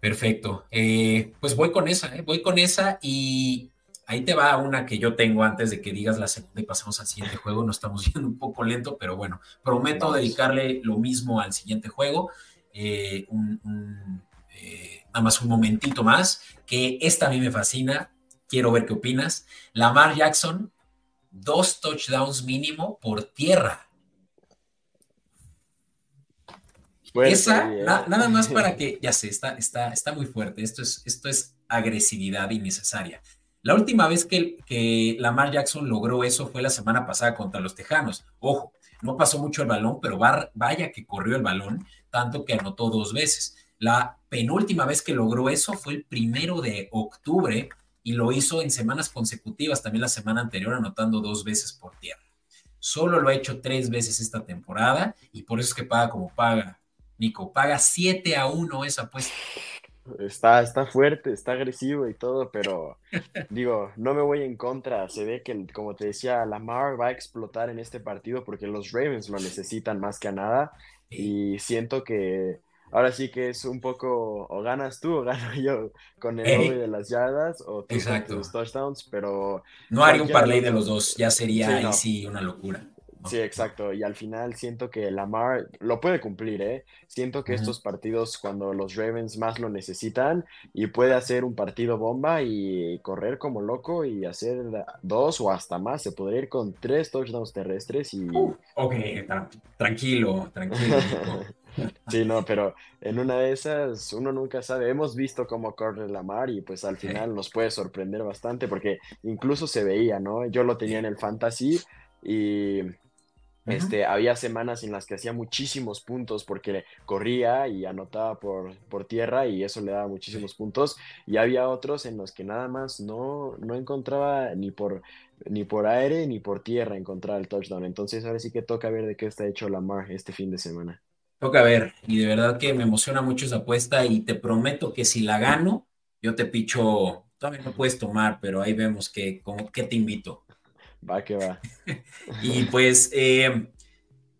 Perfecto. Eh, pues voy con esa, ¿eh? voy con esa y ahí te va una que yo tengo antes de que digas la segunda y pasamos al siguiente juego. No estamos yendo un poco lento, pero bueno, prometo dedicarle lo mismo al siguiente juego. Eh, nada más un momentito más, que esta a mí me fascina quiero ver qué opinas. Lamar Jackson, dos touchdowns mínimo por tierra. Esa, nada más para que, ya sé, está, está, está muy fuerte. Esto es, esto es agresividad innecesaria. La última vez que, que Lamar Jackson logró eso fue la semana pasada contra los Tejanos. Ojo, no pasó mucho el balón, pero vaya que corrió el balón, tanto que anotó dos veces. La penúltima vez que logró eso fue el primero de octubre y lo hizo en semanas consecutivas, también la semana anterior anotando dos veces por tierra. Solo lo ha hecho tres veces esta temporada y por eso es que paga como paga. Nico, paga 7 a 1 esa apuesta. Está, está fuerte, está agresivo y todo, pero digo, no me voy en contra. Se ve que, como te decía, Lamar va a explotar en este partido porque los Ravens lo necesitan más que a nada. Y siento que ahora sí que es un poco o ganas tú o gano yo con el doble de las yardas o tú con tus touchdowns, pero... No haría un parlay de los dos, ya sería sí, una locura. Sí, exacto. Y al final siento que Lamar lo puede cumplir, ¿eh? Siento que estos partidos, cuando los Ravens más lo necesitan, y puede hacer un partido bomba y correr como loco y hacer dos o hasta más. Se podría ir con tres touchdowns terrestres y. Uh, ok, tranquilo, tranquilo. Sí, no, pero en una de esas uno nunca sabe. Hemos visto cómo corre la mar y pues al final nos puede sorprender bastante porque incluso se veía, ¿no? Yo lo tenía en el fantasy y este, había semanas en las que hacía muchísimos puntos porque corría y anotaba por, por tierra y eso le daba muchísimos puntos. Y había otros en los que nada más no, no encontraba ni por, ni por aire ni por tierra encontrar el touchdown. Entonces ahora sí que toca ver de qué está hecho Lamar este fin de semana. Toca ver, y de verdad que me emociona mucho esa apuesta y te prometo que si la gano, yo te picho, todavía no puedes tomar, pero ahí vemos que, como, que te invito. Va que va. y pues, eh,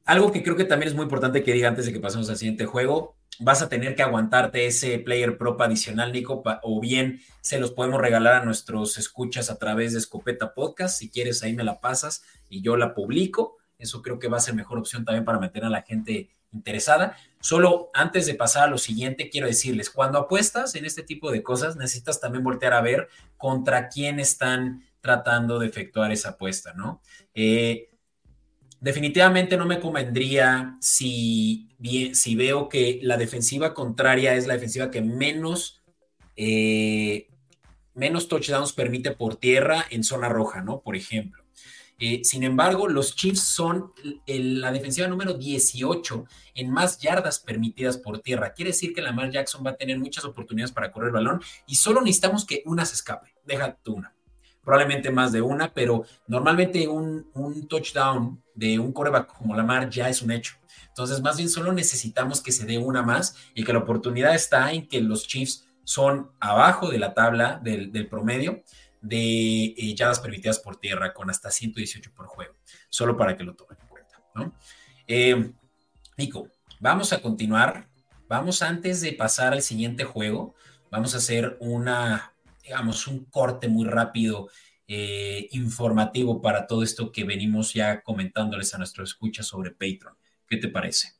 algo que creo que también es muy importante que diga antes de que pasemos al siguiente juego, vas a tener que aguantarte ese player prop adicional, Nico, o bien se los podemos regalar a nuestros escuchas a través de Escopeta Podcast. Si quieres, ahí me la pasas y yo la publico. Eso creo que va a ser mejor opción también para meter a la gente interesada. Solo antes de pasar a lo siguiente, quiero decirles, cuando apuestas en este tipo de cosas, necesitas también voltear a ver contra quién están tratando de efectuar esa apuesta, ¿no? Eh, definitivamente no me convendría si, si veo que la defensiva contraria es la defensiva que menos, eh, menos touchdowns permite por tierra en zona roja, ¿no? Por ejemplo. Eh, sin embargo, los Chiefs son la defensiva número 18 en más yardas permitidas por tierra. Quiere decir que Lamar Jackson va a tener muchas oportunidades para correr el balón y solo necesitamos que una se escape. Deja tú una. Probablemente más de una, pero normalmente un, touchdown de un coreback como Lamar ya es un hecho. Entonces, más bien solo necesitamos que se dé una más y que la oportunidad está en que los Chiefs son abajo de la tabla del promedio de eh, yardas permitidas por tierra con hasta 118 por juego, solo para que lo tomen en cuenta. ¿no? Eh, Nico, vamos a continuar. Vamos antes de pasar al siguiente juego, vamos a hacer una, digamos, un corte muy rápido, eh, informativo para todo esto que venimos ya comentándoles a nuestro escucha sobre Patreon. ¿Qué te parece?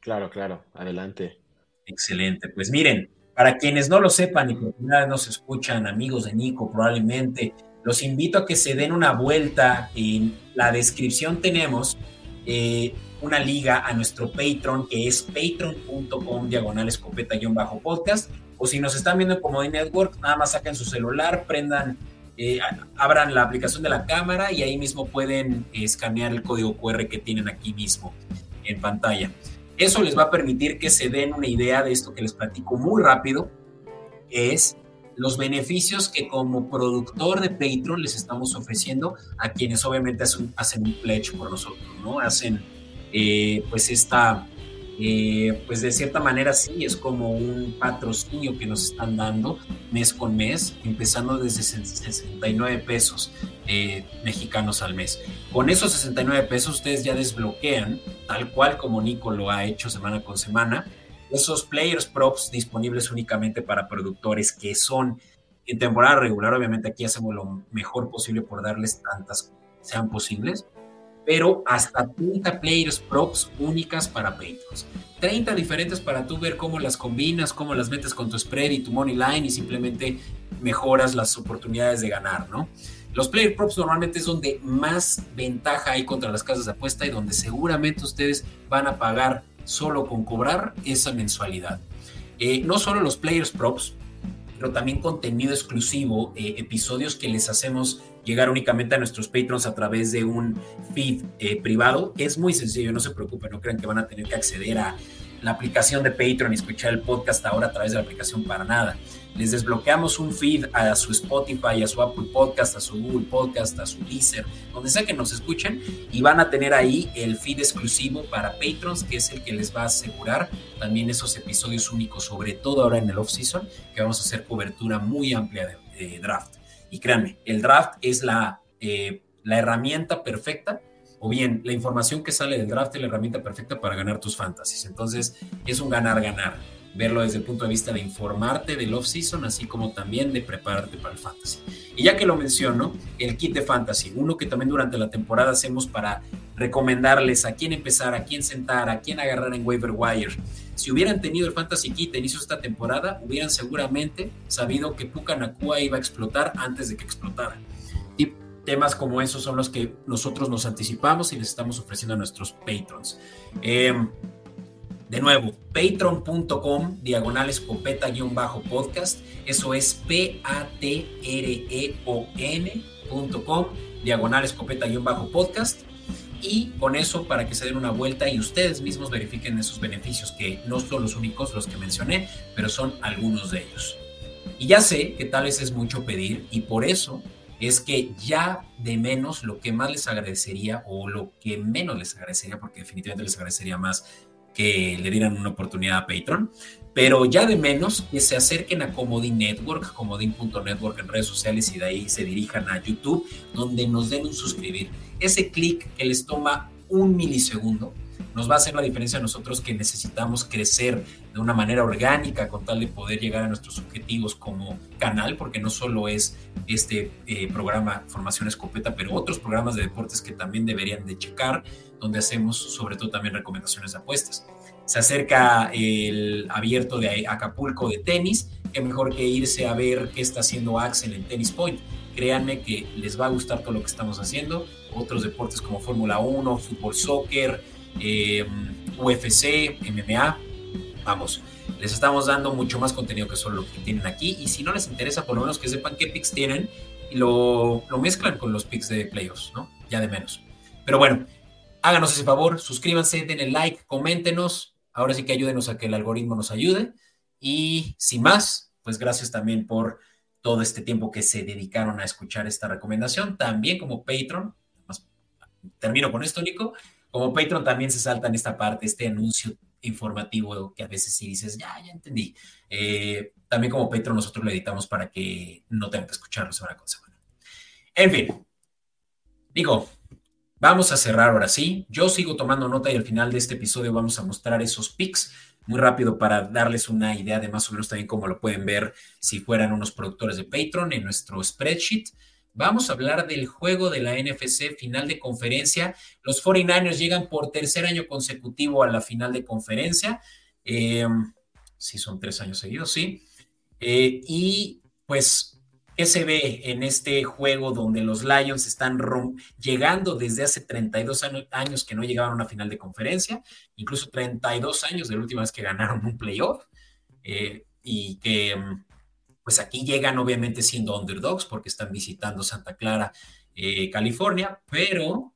Claro, claro, adelante. Excelente. Pues miren, para quienes no lo sepan y por primera vez nos escuchan, amigos de Nico, probablemente, los invito a que se den una vuelta. En la descripción tenemos eh, una liga a nuestro Patreon, que es patreon.com diagonal escopeta-podcast. O si nos están viendo en Comedy Network, nada más saquen su celular, prendan, eh, abran la aplicación de la cámara y ahí mismo pueden escanear el código QR que tienen aquí mismo en pantalla. Eso les va a permitir que se den una idea de esto que les platico muy rápido, es los beneficios que como productor de Patreon les estamos ofreciendo a quienes obviamente hacen, un pledge por nosotros, ¿no? Hacen eh, pues esta eh, pues de cierta manera sí, es como un patrocinio que nos están dando mes con mes, empezando desde 69 pesos mexicanos al mes. Con esos 69 pesos ustedes ya desbloquean, tal cual como Nico lo ha hecho semana con semana, esos players props disponibles únicamente para productores que son en temporada regular, obviamente aquí hacemos lo mejor posible por darles tantas sean posibles, pero hasta 30 players props únicas para Patrons. 30 diferentes para tú ver cómo las combinas, cómo las metes con tu spread y tu money line y simplemente mejoras las oportunidades de ganar, ¿no? Los player props normalmente es donde más ventaja hay contra las casas de apuesta y donde seguramente ustedes van a pagar solo con cobrar esa mensualidad. Eh, no solo los players props, pero también contenido exclusivo, eh, episodios que les hacemos llegar únicamente a nuestros patrons a través de un feed eh, privado. Es muy sencillo, no se preocupen, no crean que van a tener que acceder a la aplicación de Patreon y escuchar el podcast ahora a través de la aplicación para nada. Les desbloqueamos un feed a su Spotify, a su Apple Podcast, a su Google Podcast, a su Deezer, donde sea que nos escuchen y van a tener ahí el feed exclusivo para patrons, que es el que les va a asegurar también esos episodios únicos, sobre todo ahora en el off-season, que vamos a hacer cobertura muy amplia de draft. Y créanme, el draft es la, eh, la herramienta perfecta, o bien la información que sale del draft es la herramienta perfecta para ganar tus fantasies. Entonces, es un ganar-ganar. Verlo desde el punto de vista de informarte del off-season, así como también de prepararte para el fantasy. Y ya que lo menciono, el kit de fantasy, uno que también durante la temporada hacemos para recomendarles a quién empezar, a quién sentar, a quién agarrar en waiver wire si hubieran tenido el Fantasy Kit a inicio esta temporada, hubieran seguramente sabido que Puka Nakua iba a explotar antes de que explotara. Y temas como esos son los que nosotros nos anticipamos y les estamos ofreciendo a nuestros patrons. Em, de nuevo, patreon.com, diagonal escopeta-podcast. Eso es P-A-T-R-E-O-N.com, diagonal escopeta-podcast y con eso para que se den una vuelta y ustedes mismos verifiquen esos beneficios que no son los únicos los que mencioné, pero son algunos de ellos. Y ya sé que tal vez es mucho pedir y por eso es que ya de menos lo que más les agradecería o lo que menos les agradecería, porque definitivamente les agradecería más que le dieran una oportunidad a Patreon, pero ya de menos que se acerquen a Comodín Network, comodín.network en redes sociales y de ahí se dirijan a YouTube, donde nos den un suscribir. Ese clic que les toma un milisegundo nos va a hacer la diferencia a nosotros que necesitamos crecer de una manera orgánica con tal de poder llegar a nuestros objetivos como canal, porque no solo es este eh, programa Formación Escopeta, pero otros programas de deportes que también deberían de checar, donde hacemos sobre todo también recomendaciones de apuestas. Se acerca el abierto de Acapulco de tenis, qué mejor que irse a ver qué está haciendo Axel en Tennis Point. Créanme que les va a gustar todo lo que estamos haciendo. Otros deportes como Fórmula 1, fútbol, soccer, eh, UFC, MMA. Vamos, les estamos dando mucho más contenido que solo lo que tienen aquí. Y si no les interesa, por lo menos que sepan qué picks tienen y lo, lo mezclan con los picks de playoffs, ¿no? Ya de menos. Pero bueno, háganos ese favor, suscríbanse, denle like, coméntenos. Ahora sí que ayúdenos a que el algoritmo nos ayude. Y sin más, pues gracias también por todo este tiempo que se dedicaron a escuchar esta recomendación. También como Patreon, termino con esto, Nico, como Patreon también se salta en esta parte, este anuncio informativo que a veces sí dices, ya, ya entendí. Eh, también como Patreon nosotros lo editamos para que no tengan que escucharlo semana con semana. En fin, digo, vamos a cerrar ahora sí. Yo sigo tomando nota y al final de este episodio vamos a mostrar esos pics muy rápido para darles una idea de más o menos también cómo lo pueden ver si fueran unos productores de Patreon en nuestro spreadsheet. Vamos a hablar del juego de la NFC final de conferencia. Los 49ers llegan por tercer año consecutivo a la final de conferencia. Eh, sí, son tres años seguidos, sí. Eh, y pues, ¿qué se ve en este juego donde los Lions están llegando desde hace 32 años que no llegaban a una final de conferencia? Incluso 32 años de la última vez que ganaron un playoff. Eh, y que pues aquí llegan obviamente siendo underdogs porque están visitando Santa Clara, eh, California, pero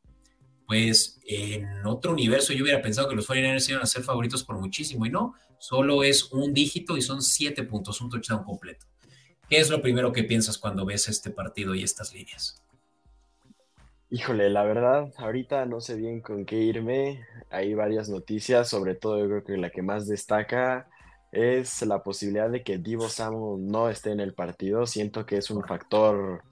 pues en otro universo yo hubiera pensado que los 49ers iban a ser favoritos por muchísimo y no, solo es un dígito y son siete puntos, un touchdown completo. ¿Qué es lo primero que piensas cuando ves este partido y estas líneas? Híjole, la verdad, ahorita no sé bien con qué irme. Hay varias noticias, sobre todo yo creo que la que más destaca es la posibilidad de que Divo Samuel no esté en el partido. Siento que es un factor,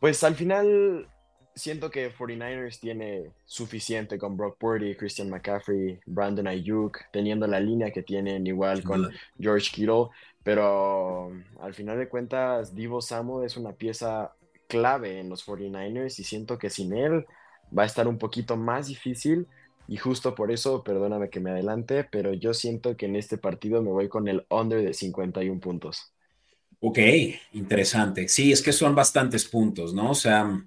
pues al final siento que 49ers tiene suficiente con Brock Purdy, Christian McCaffrey, Brandon Ayuk, teniendo la línea que tienen igual con George Kittle, pero al final de cuentas Divo Samuel es una pieza clave en los 49ers y siento que sin él va a estar un poquito más difícil y justo por eso, perdóname que me adelante, pero yo siento que en este partido me voy con el under de 51 puntos. Ok, interesante. Sí, es que son bastantes puntos, ¿no? O sea,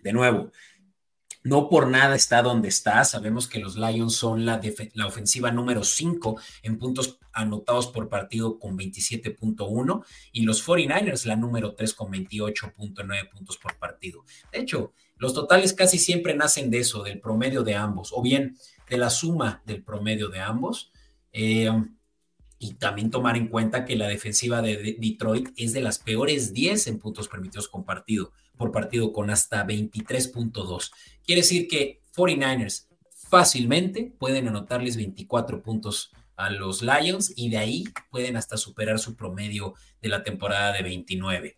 de nuevo, no por nada está donde está. Sabemos que los Lions son la, la ofensiva número 5 en puntos anotados por partido con 27.1 y los 49ers la número 3 con 28.9 puntos por partido. De hecho, los totales casi siempre nacen de eso, del promedio de ambos, o bien de la suma del promedio de ambos. Eh, y también tomar en cuenta que la defensiva de Detroit es de las peores 10 en puntos permitidos partido, por partido con hasta 23.2. Quiere decir que 49ers fácilmente pueden anotarles 24 puntos a los Lions y de ahí pueden hasta superar su promedio de la temporada de 29.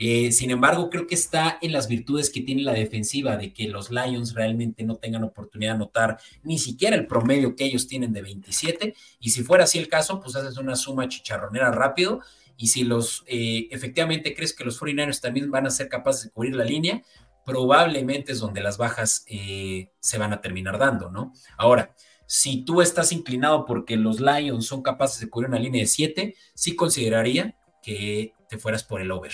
Eh, sin embargo, creo que está en las virtudes que tiene la defensiva de que los Lions realmente no tengan oportunidad de anotar ni siquiera el promedio que ellos tienen de 27. Y si fuera así el caso, pues haces una suma chicharronera rápido. Y si los eh, efectivamente crees que los 49ers también van a ser capaces de cubrir la línea, probablemente es donde las bajas eh, se van a terminar dando, ¿no? Ahora, si tú estás inclinado porque los Lions son capaces de cubrir una línea de 7, sí consideraría que te fueras por el over.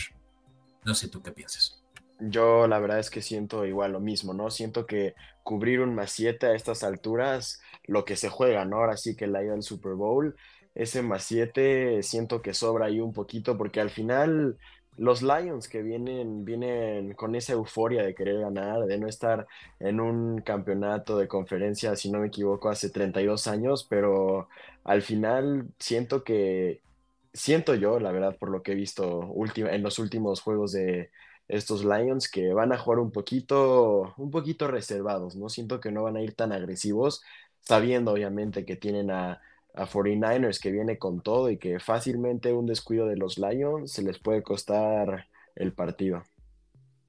No sé tú qué piensas. Yo la verdad es que siento igual lo mismo, ¿no? Siento que cubrir un más 7 a estas alturas, lo que se juega, ¿no? Ahora sí que la ida Super Bowl, ese más 7 siento que sobra ahí un poquito porque al final los Lions que vienen, vienen con esa euforia de querer ganar, de no estar en un campeonato de conferencia, si no me equivoco, hace 32 años, pero al final siento que siento yo, la verdad, por lo que he visto en los últimos juegos de estos Lions, que van a jugar un poquito, un poquito reservados, ¿no? Siento que no van a ir tan agresivos, sabiendo obviamente que tienen a, a 49ers que viene con todo y que fácilmente un descuido de los Lions se les puede costar el partido.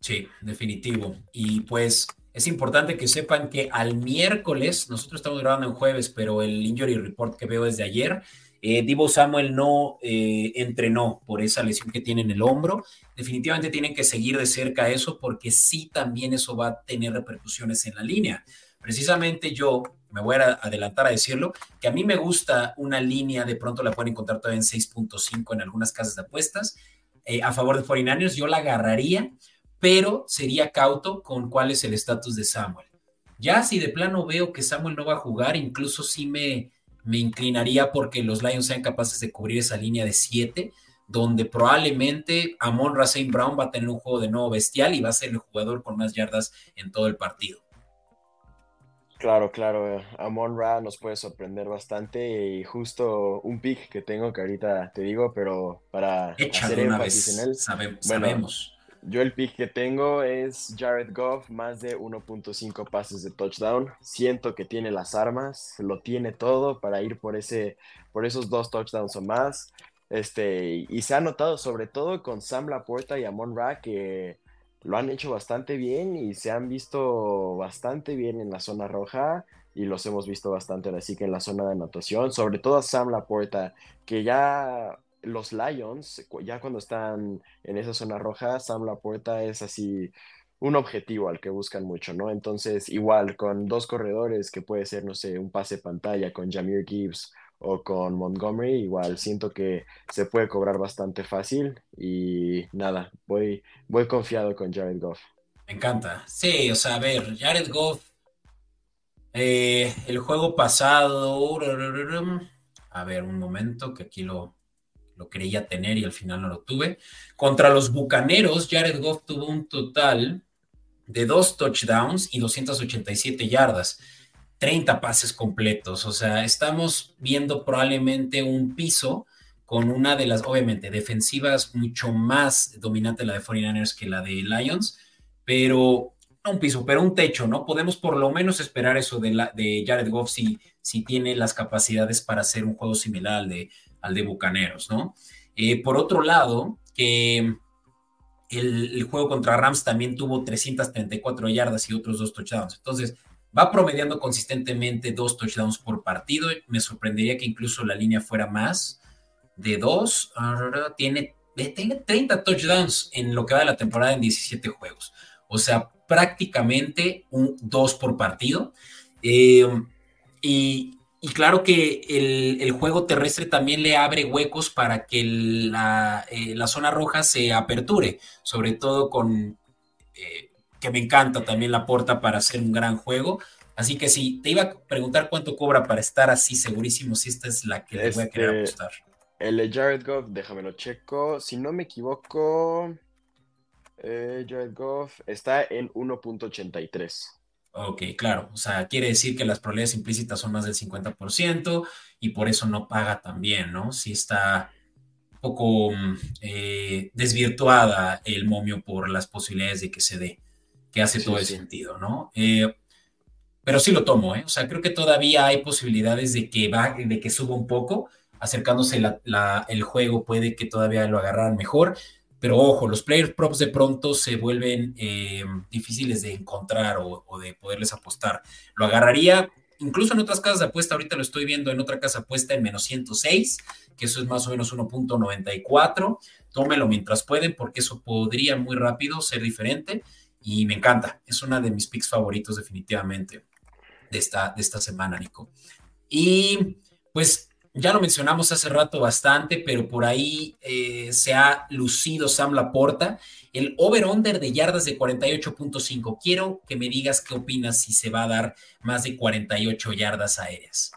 Sí, definitivo. Y pues es importante que sepan que al miércoles, nosotros estamos grabando en jueves, pero el injury report que veo desde ayer, eh, Divo Samuel no eh, entrenó por esa lesión que tiene en el hombro. Definitivamente tienen que seguir de cerca eso porque sí también eso va a tener repercusiones en la línea. Precisamente yo me voy a adelantar a decirlo, que a mí me gusta una línea, de pronto la pueden encontrar todavía en 6.5 en algunas casas de apuestas, eh, a favor de 49ers, yo la agarraría, pero sería cauto con cuál es el estatus de Samuel. Ya si de plano veo que Samuel no va a jugar, incluso sí me, me inclinaría porque los Lions sean capaces de cubrir esa línea de 7, donde probablemente Amon Rasein Brown va a tener un juego de nuevo bestial y va a ser el jugador con más yardas en todo el partido. Claro, claro, Amon Ra nos puede sorprender bastante y justo un pick que tengo que ahorita te digo, pero para hacer énfasis en él, sabemos. Yo el pick que tengo es Jared Goff, más de 1.5 pases de touchdown. Siento que tiene las armas, lo tiene todo para ir por, ese, por esos dos touchdowns o más. Este, y se ha notado sobre todo con Sam Laporta y Amon Ra que lo han hecho bastante bien y se han visto bastante bien en la zona roja y los hemos visto bastante así que en la zona de anotación, sobre todo a Sam Laporta, que ya los Lions, ya cuando están en esa zona roja, Sam Laporta es así un objetivo al que buscan mucho, ¿no? Entonces, igual, con dos corredores que puede ser, no sé, un pase pantalla con Jameer Gibbs o con Montgomery, igual siento que se puede cobrar bastante fácil y nada, voy, voy confiado con Jared Goff. Me encanta. Sí, o sea, a ver, Jared Goff, eh, el juego pasado, a ver, un momento que aquí lo, lo creía tener y al final no lo tuve. Contra los Bucaneros, Jared Goff tuvo un total de dos touchdowns y 287 yardas, 30 pases completos. O sea, estamos viendo probablemente un piso con una de las, obviamente, defensivas mucho más dominante la de 49ers que la de Lions, pero no un piso, pero un techo, ¿no? Podemos por lo menos esperar eso de, la, de Jared Goff si, si tiene las capacidades para hacer un juego similar al de al de Bucaneros, ¿no? Eh, por otro lado, que el, juego contra Rams también tuvo 334 yardas y otros dos touchdowns. Entonces, va promediando consistentemente dos touchdowns por partido. Me sorprendería que incluso la línea fuera más de dos. Tiene, tiene 30 touchdowns en lo que va de la temporada en 17 juegos. O sea, prácticamente un dos por partido. Eh, y y claro que el, juego terrestre también le abre huecos para que la, eh, la zona roja se aperture, sobre todo con eh, que me encanta también la porta para hacer un gran juego. Así que sí, te iba a preguntar cuánto cobra para estar así segurísimo si esta es la que le voy a querer este, apostar. El de Jared Goff, déjamelo checo. Si no me equivoco, eh, Jared Goff está en 1.83. Ok, claro. O sea, quiere decir que las probabilidades implícitas son más del 50% y por eso no paga también, ¿no? Si está un poco mm, eh, desvirtuada el momio por las posibilidades de que se dé, que hace todo el sentido, ¿no? Eh, pero sí lo tomo, ¿eh? O sea, creo que todavía hay posibilidades de que, va, de que suba un poco, acercándose el juego puede que todavía lo agarraran mejor. Pero ojo, los player props de pronto se vuelven eh, difíciles de encontrar o, de poderles apostar. Lo agarraría incluso en otras casas de apuesta, ahorita lo estoy viendo en otra casa apuesta en menos 106, que eso es más o menos 1.94. Tómelo mientras pueden, porque eso podría muy rápido ser diferente y me encanta. Es una de mis picks favoritos definitivamente de esta, de esta semana, Nico. Y pues ya lo mencionamos hace rato bastante, pero por ahí eh, se ha lucido Sam Laporta. El over-under de yardas de 48.5. Quiero que me digas qué opinas si se va a dar más de 48 yardas aéreas.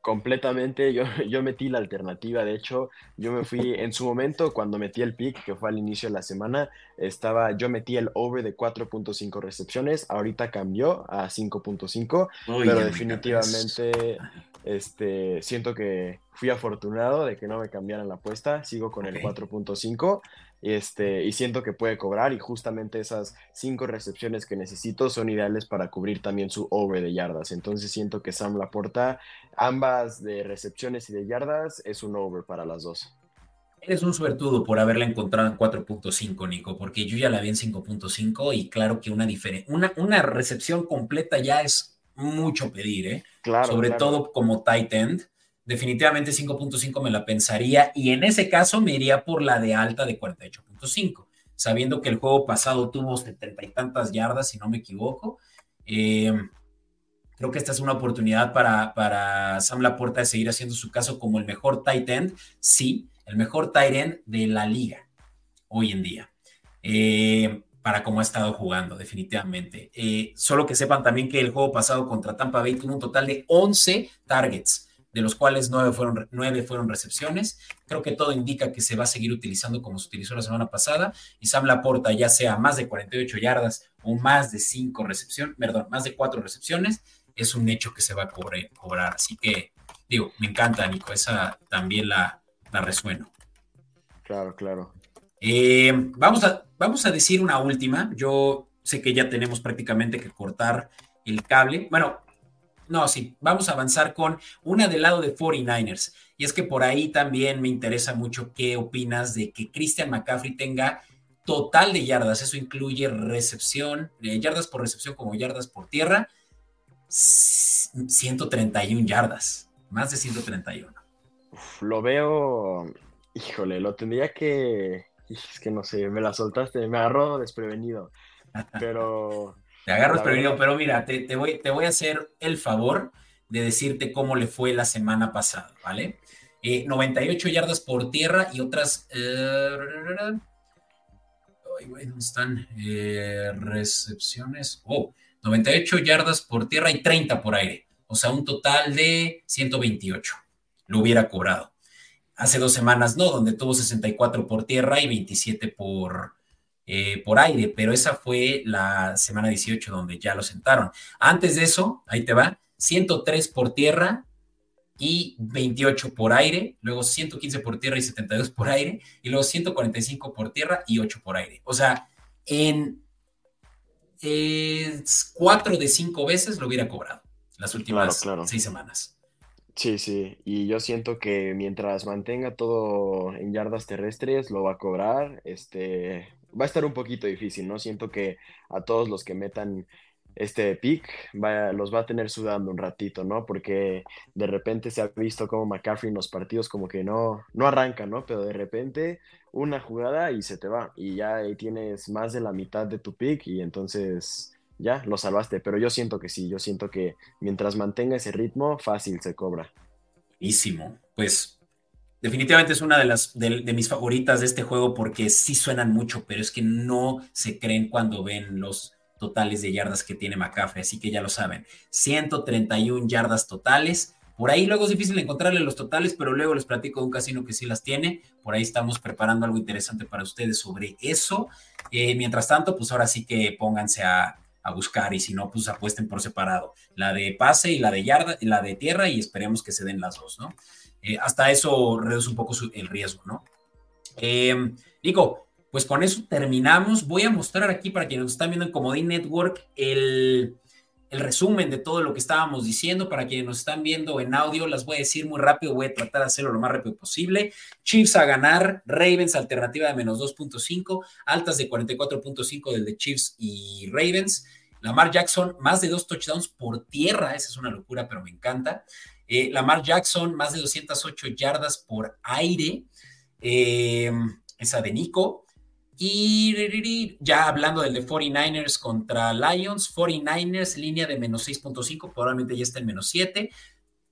Completamente, yo, yo metí la alternativa, de hecho, yo me fui en su momento cuando metí el pick, que fue al inicio de la semana, estaba, yo metí el over de 4.5 recepciones, ahorita cambió a 5.5, pero definitivamente este, siento que fui afortunado de que no me cambiaran la apuesta, sigo con el 4.5 este, y siento que puede cobrar y justamente esas cinco recepciones que necesito son ideales para cubrir también su over de yardas. Entonces siento que Sam Laporta, ambas de recepciones y de yardas, es un over para las dos. Eres un suertudo por haberla encontrado en 4.5, Nico, porque yo ya la vi en 5.5 y claro que una, una, una recepción completa ya es mucho pedir, ¿eh? Claro, Sobre todo como tight end. Definitivamente 5.5 me la pensaría y en ese caso me iría por la de alta de 48.5, sabiendo que el juego pasado tuvo setenta y tantas yardas, si no me equivoco. Eh, Creo que esta es una oportunidad para, para Sam Laporta de seguir haciendo su caso como el mejor tight end, sí, el mejor tight end de la liga hoy en día. Eh, para cómo ha estado jugando, definitivamente. Eh, solo que sepan también que el juego pasado contra Tampa Bay tuvo un total de 11 targets, de los cuales 9 fueron, 9 fueron recepciones. Creo que todo indica que se va a seguir utilizando como se utilizó la semana pasada. Y Sam Laporta, ya sea más de 48 yardas o más de 5 recepciones, perdón, más de 4 recepciones, es un hecho que se va a cobrar. Así que, digo, me encanta, Nico, esa también la, la resueno. Claro, claro. Eh, vamos, a, vamos a decir una última. Yo sé que ya tenemos prácticamente que cortar el cable. Bueno, no, sí, vamos a avanzar con una del lado de 49ers. Y es que por ahí también me interesa mucho qué opinas de que Christian McCaffrey tenga total de yardas. Eso incluye recepción, eh, yardas por recepción como yardas por tierra. 131 yardas, más de 131. lo veo, híjole, lo tendría que, es que no sé, me la soltaste, me agarró desprevenido. Pero. te agarro desprevenido, pero mira, te, voy, te voy a hacer el favor de decirte cómo le fue la semana pasada, ¿vale? 98 eh, yardas por tierra y otras. Eh, ¿Dónde están? Eh, recepciones. Oh, 98 yardas por tierra y 30 por aire. O sea, un total de 128. Lo hubiera cobrado hace dos semanas no, donde tuvo 64 por tierra y 27 por, eh, por aire, pero esa fue la semana 18 donde ya lo sentaron. Antes de eso, ahí te va, 103 por tierra y 28 por aire, luego 115 por tierra y 72 por aire, y luego 145 por tierra y 8 por aire. O sea, en eh, cuatro de cinco veces lo hubiera cobrado las últimas seis semanas. Sí, sí, y yo siento que mientras mantenga todo en yardas terrestres, lo va a cobrar. Este, va a estar un poquito difícil, ¿no? Siento que a todos los que metan este pick los va a tener sudando un ratito, ¿no? Porque de repente se ha visto como McCaffrey en los partidos como que no, no arranca, ¿no? Pero de repente una jugada y se te va. Y ya ahí tienes más de la mitad de tu pick y entonces ya lo salvaste, pero yo siento que sí, yo siento que mientras mantenga ese ritmo, fácil se cobra. Buenísimo. Pues definitivamente es una de las de, mis favoritas de este juego porque sí suenan mucho, pero es que no se creen cuando ven los totales de yardas que tiene McCaffrey, así que ya lo saben. 131 yardas totales. Por ahí luego es difícil encontrarle los totales, pero luego les platico de un casino que sí las tiene. Por ahí estamos preparando algo interesante para ustedes sobre eso. Eh, mientras tanto, pues ahora sí que pónganse a, a buscar y si no, pues apuesten por separado, la de pase y la de yarda, la de tierra y esperemos que se den las dos, ¿no? Eh, hasta eso reduce un poco el riesgo, ¿no? Eh, Nico, pues con eso terminamos. Voy a mostrar aquí para quienes nos están viendo en Comodín Network el, el resumen de todo lo que estábamos diciendo. Para quienes nos están viendo en audio, las voy a decir muy rápido, voy a tratar de hacerlo lo más rápido posible. Chiefs a ganar, Ravens alternativa de menos 2.5, altas de 44.5 del de Chiefs y Ravens. Lamar Jackson, más de dos touchdowns por tierra, esa es una locura, pero me encanta. Eh, Lamar Jackson, más de 208 yardas por aire, eh, esa de Nico. Y ya hablando del de 49ers contra Lions, 49ers, línea de menos 6.5, probablemente ya está en menos 7.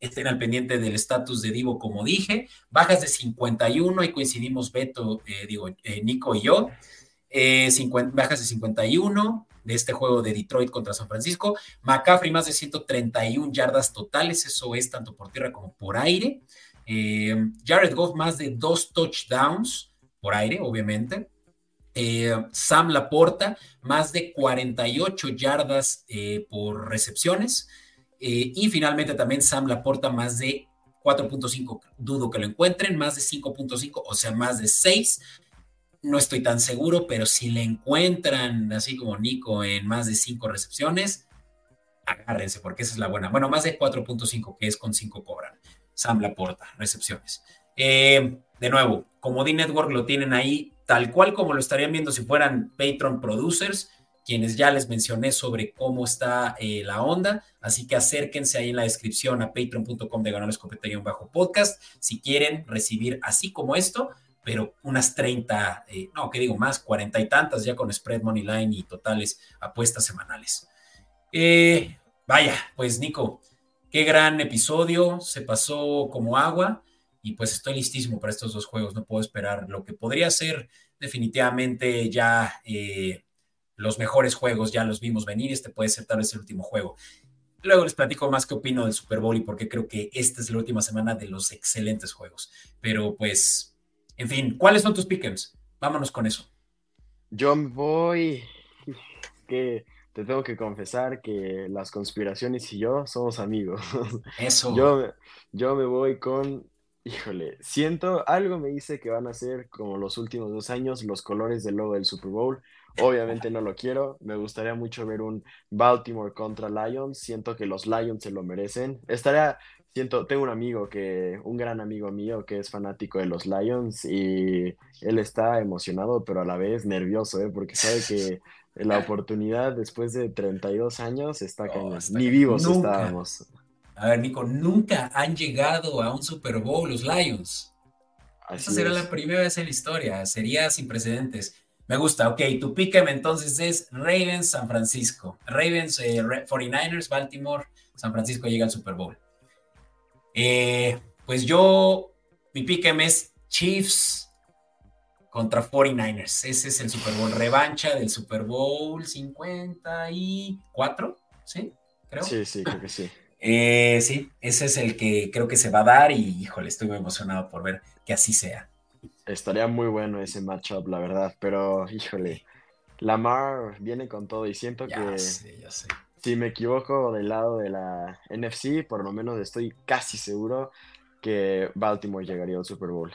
Estén al pendiente del estatus de Divo, como dije. Bajas de 51, ahí coincidimos Beto, eh, digo, Nico y yo. Eh, bajas de 51 de este juego de Detroit contra San Francisco. McCaffrey más de 131 yardas totales, eso es tanto por tierra como por aire. Jared Goff más de dos touchdowns por aire, obviamente. Eh, Sam Laporta, más de 48 yardas eh, por recepciones. Eh, y finalmente también Sam Laporta, más de 4.5, dudo que lo encuentren, más de 5.5, o sea, más de 6. No estoy tan seguro, pero si le encuentran, así como Nico, en más de 5 recepciones, agárrense, porque esa es la buena. Bueno, más de 4.5, que es con 5 cobran. Sam Laporta, recepciones. de nuevo, como D-Network lo tienen ahí tal cual como lo estarían viendo si fueran Patreon Producers, quienes ya les mencioné sobre cómo está eh, la onda. Así que acérquense ahí en la descripción a patreon.com de ganar bajo podcast si quieren recibir así como esto, pero unas 30, eh, no, que digo más, 40 y tantas ya con Spread Money Line y totales apuestas semanales. Eh, Vaya, pues Nico, qué gran episodio, se pasó como agua y pues estoy listísimo para estos dos juegos, no puedo esperar lo que podría ser definitivamente ya eh, los mejores juegos, ya los vimos venir, este puede ser tal vez el último juego. Luego les platico más qué opino del Super Bowl y por qué creo que esta es la última semana de los excelentes juegos. Pero pues, en fin, ¿cuáles son tus pick'ems? Vámonos con eso. Yo voy, que te tengo que confesar que las conspiraciones y yo somos amigos. Eso. Yo, yo me voy con, híjole, siento, algo me dice que van a ser como los últimos dos años los colores del logo del Super Bowl. Obviamente no lo quiero. Me gustaría mucho ver un Baltimore contra Lions. Siento que los Lions se lo merecen. Estaría, siento, tengo un amigo que, un gran amigo mío que es fanático de los Lions y él está emocionado, pero a la vez nervioso, ¿eh? porque sabe que la oportunidad después de 32 años está oh, Ni vivos estábamos. A ver, Nico, nunca han llegado a un Super Bowl los Lions. Esa será la primera vez en la historia. Sería sin precedentes. Me gusta, ok. Tu pick'em entonces es Ravens, San Francisco. Ravens, 49ers, eh, Baltimore, San Francisco llega al Super Bowl. Eh, pues yo, mi pick'em es Chiefs contra 49ers. Ese es el Super Bowl revancha del Super Bowl 54, ¿sí? Creo. Sí, sí, creo que sí. Eh, sí, ese es el que creo que se va a dar y híjole, estoy muy emocionado por ver que así sea. Estaría muy bueno ese matchup, la verdad, pero híjole, Lamar viene con todo y siento que si me equivoco del lado de la NFC, por lo menos estoy casi seguro que Baltimore llegaría al Super Bowl.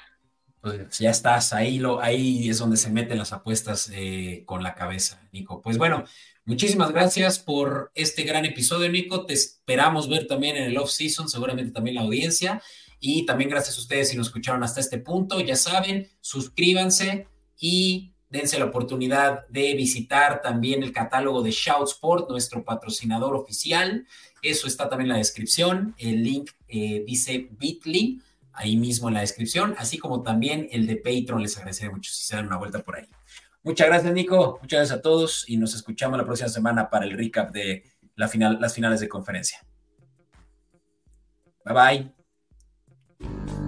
Pues ya estás, ahí, lo, ahí es donde se meten las apuestas eh, con la cabeza, Nico. Pues bueno, muchísimas gracias por este gran episodio, Nico. Te esperamos ver también en el off-season, seguramente también la audiencia. Y también gracias a ustedes si nos escucharon hasta este punto. Ya saben, suscríbanse y dense la oportunidad de visitar también el catálogo de Shout Sport, nuestro patrocinador oficial. Eso está también en la descripción. El link eh, dice Bitly, ahí mismo en la descripción, así como también el de Patreon. Les agradecería mucho si se dan una vuelta por ahí. Muchas gracias, Nico. Muchas gracias a todos y nos escuchamos la próxima semana para el recap de las finales de conferencia. Bye bye.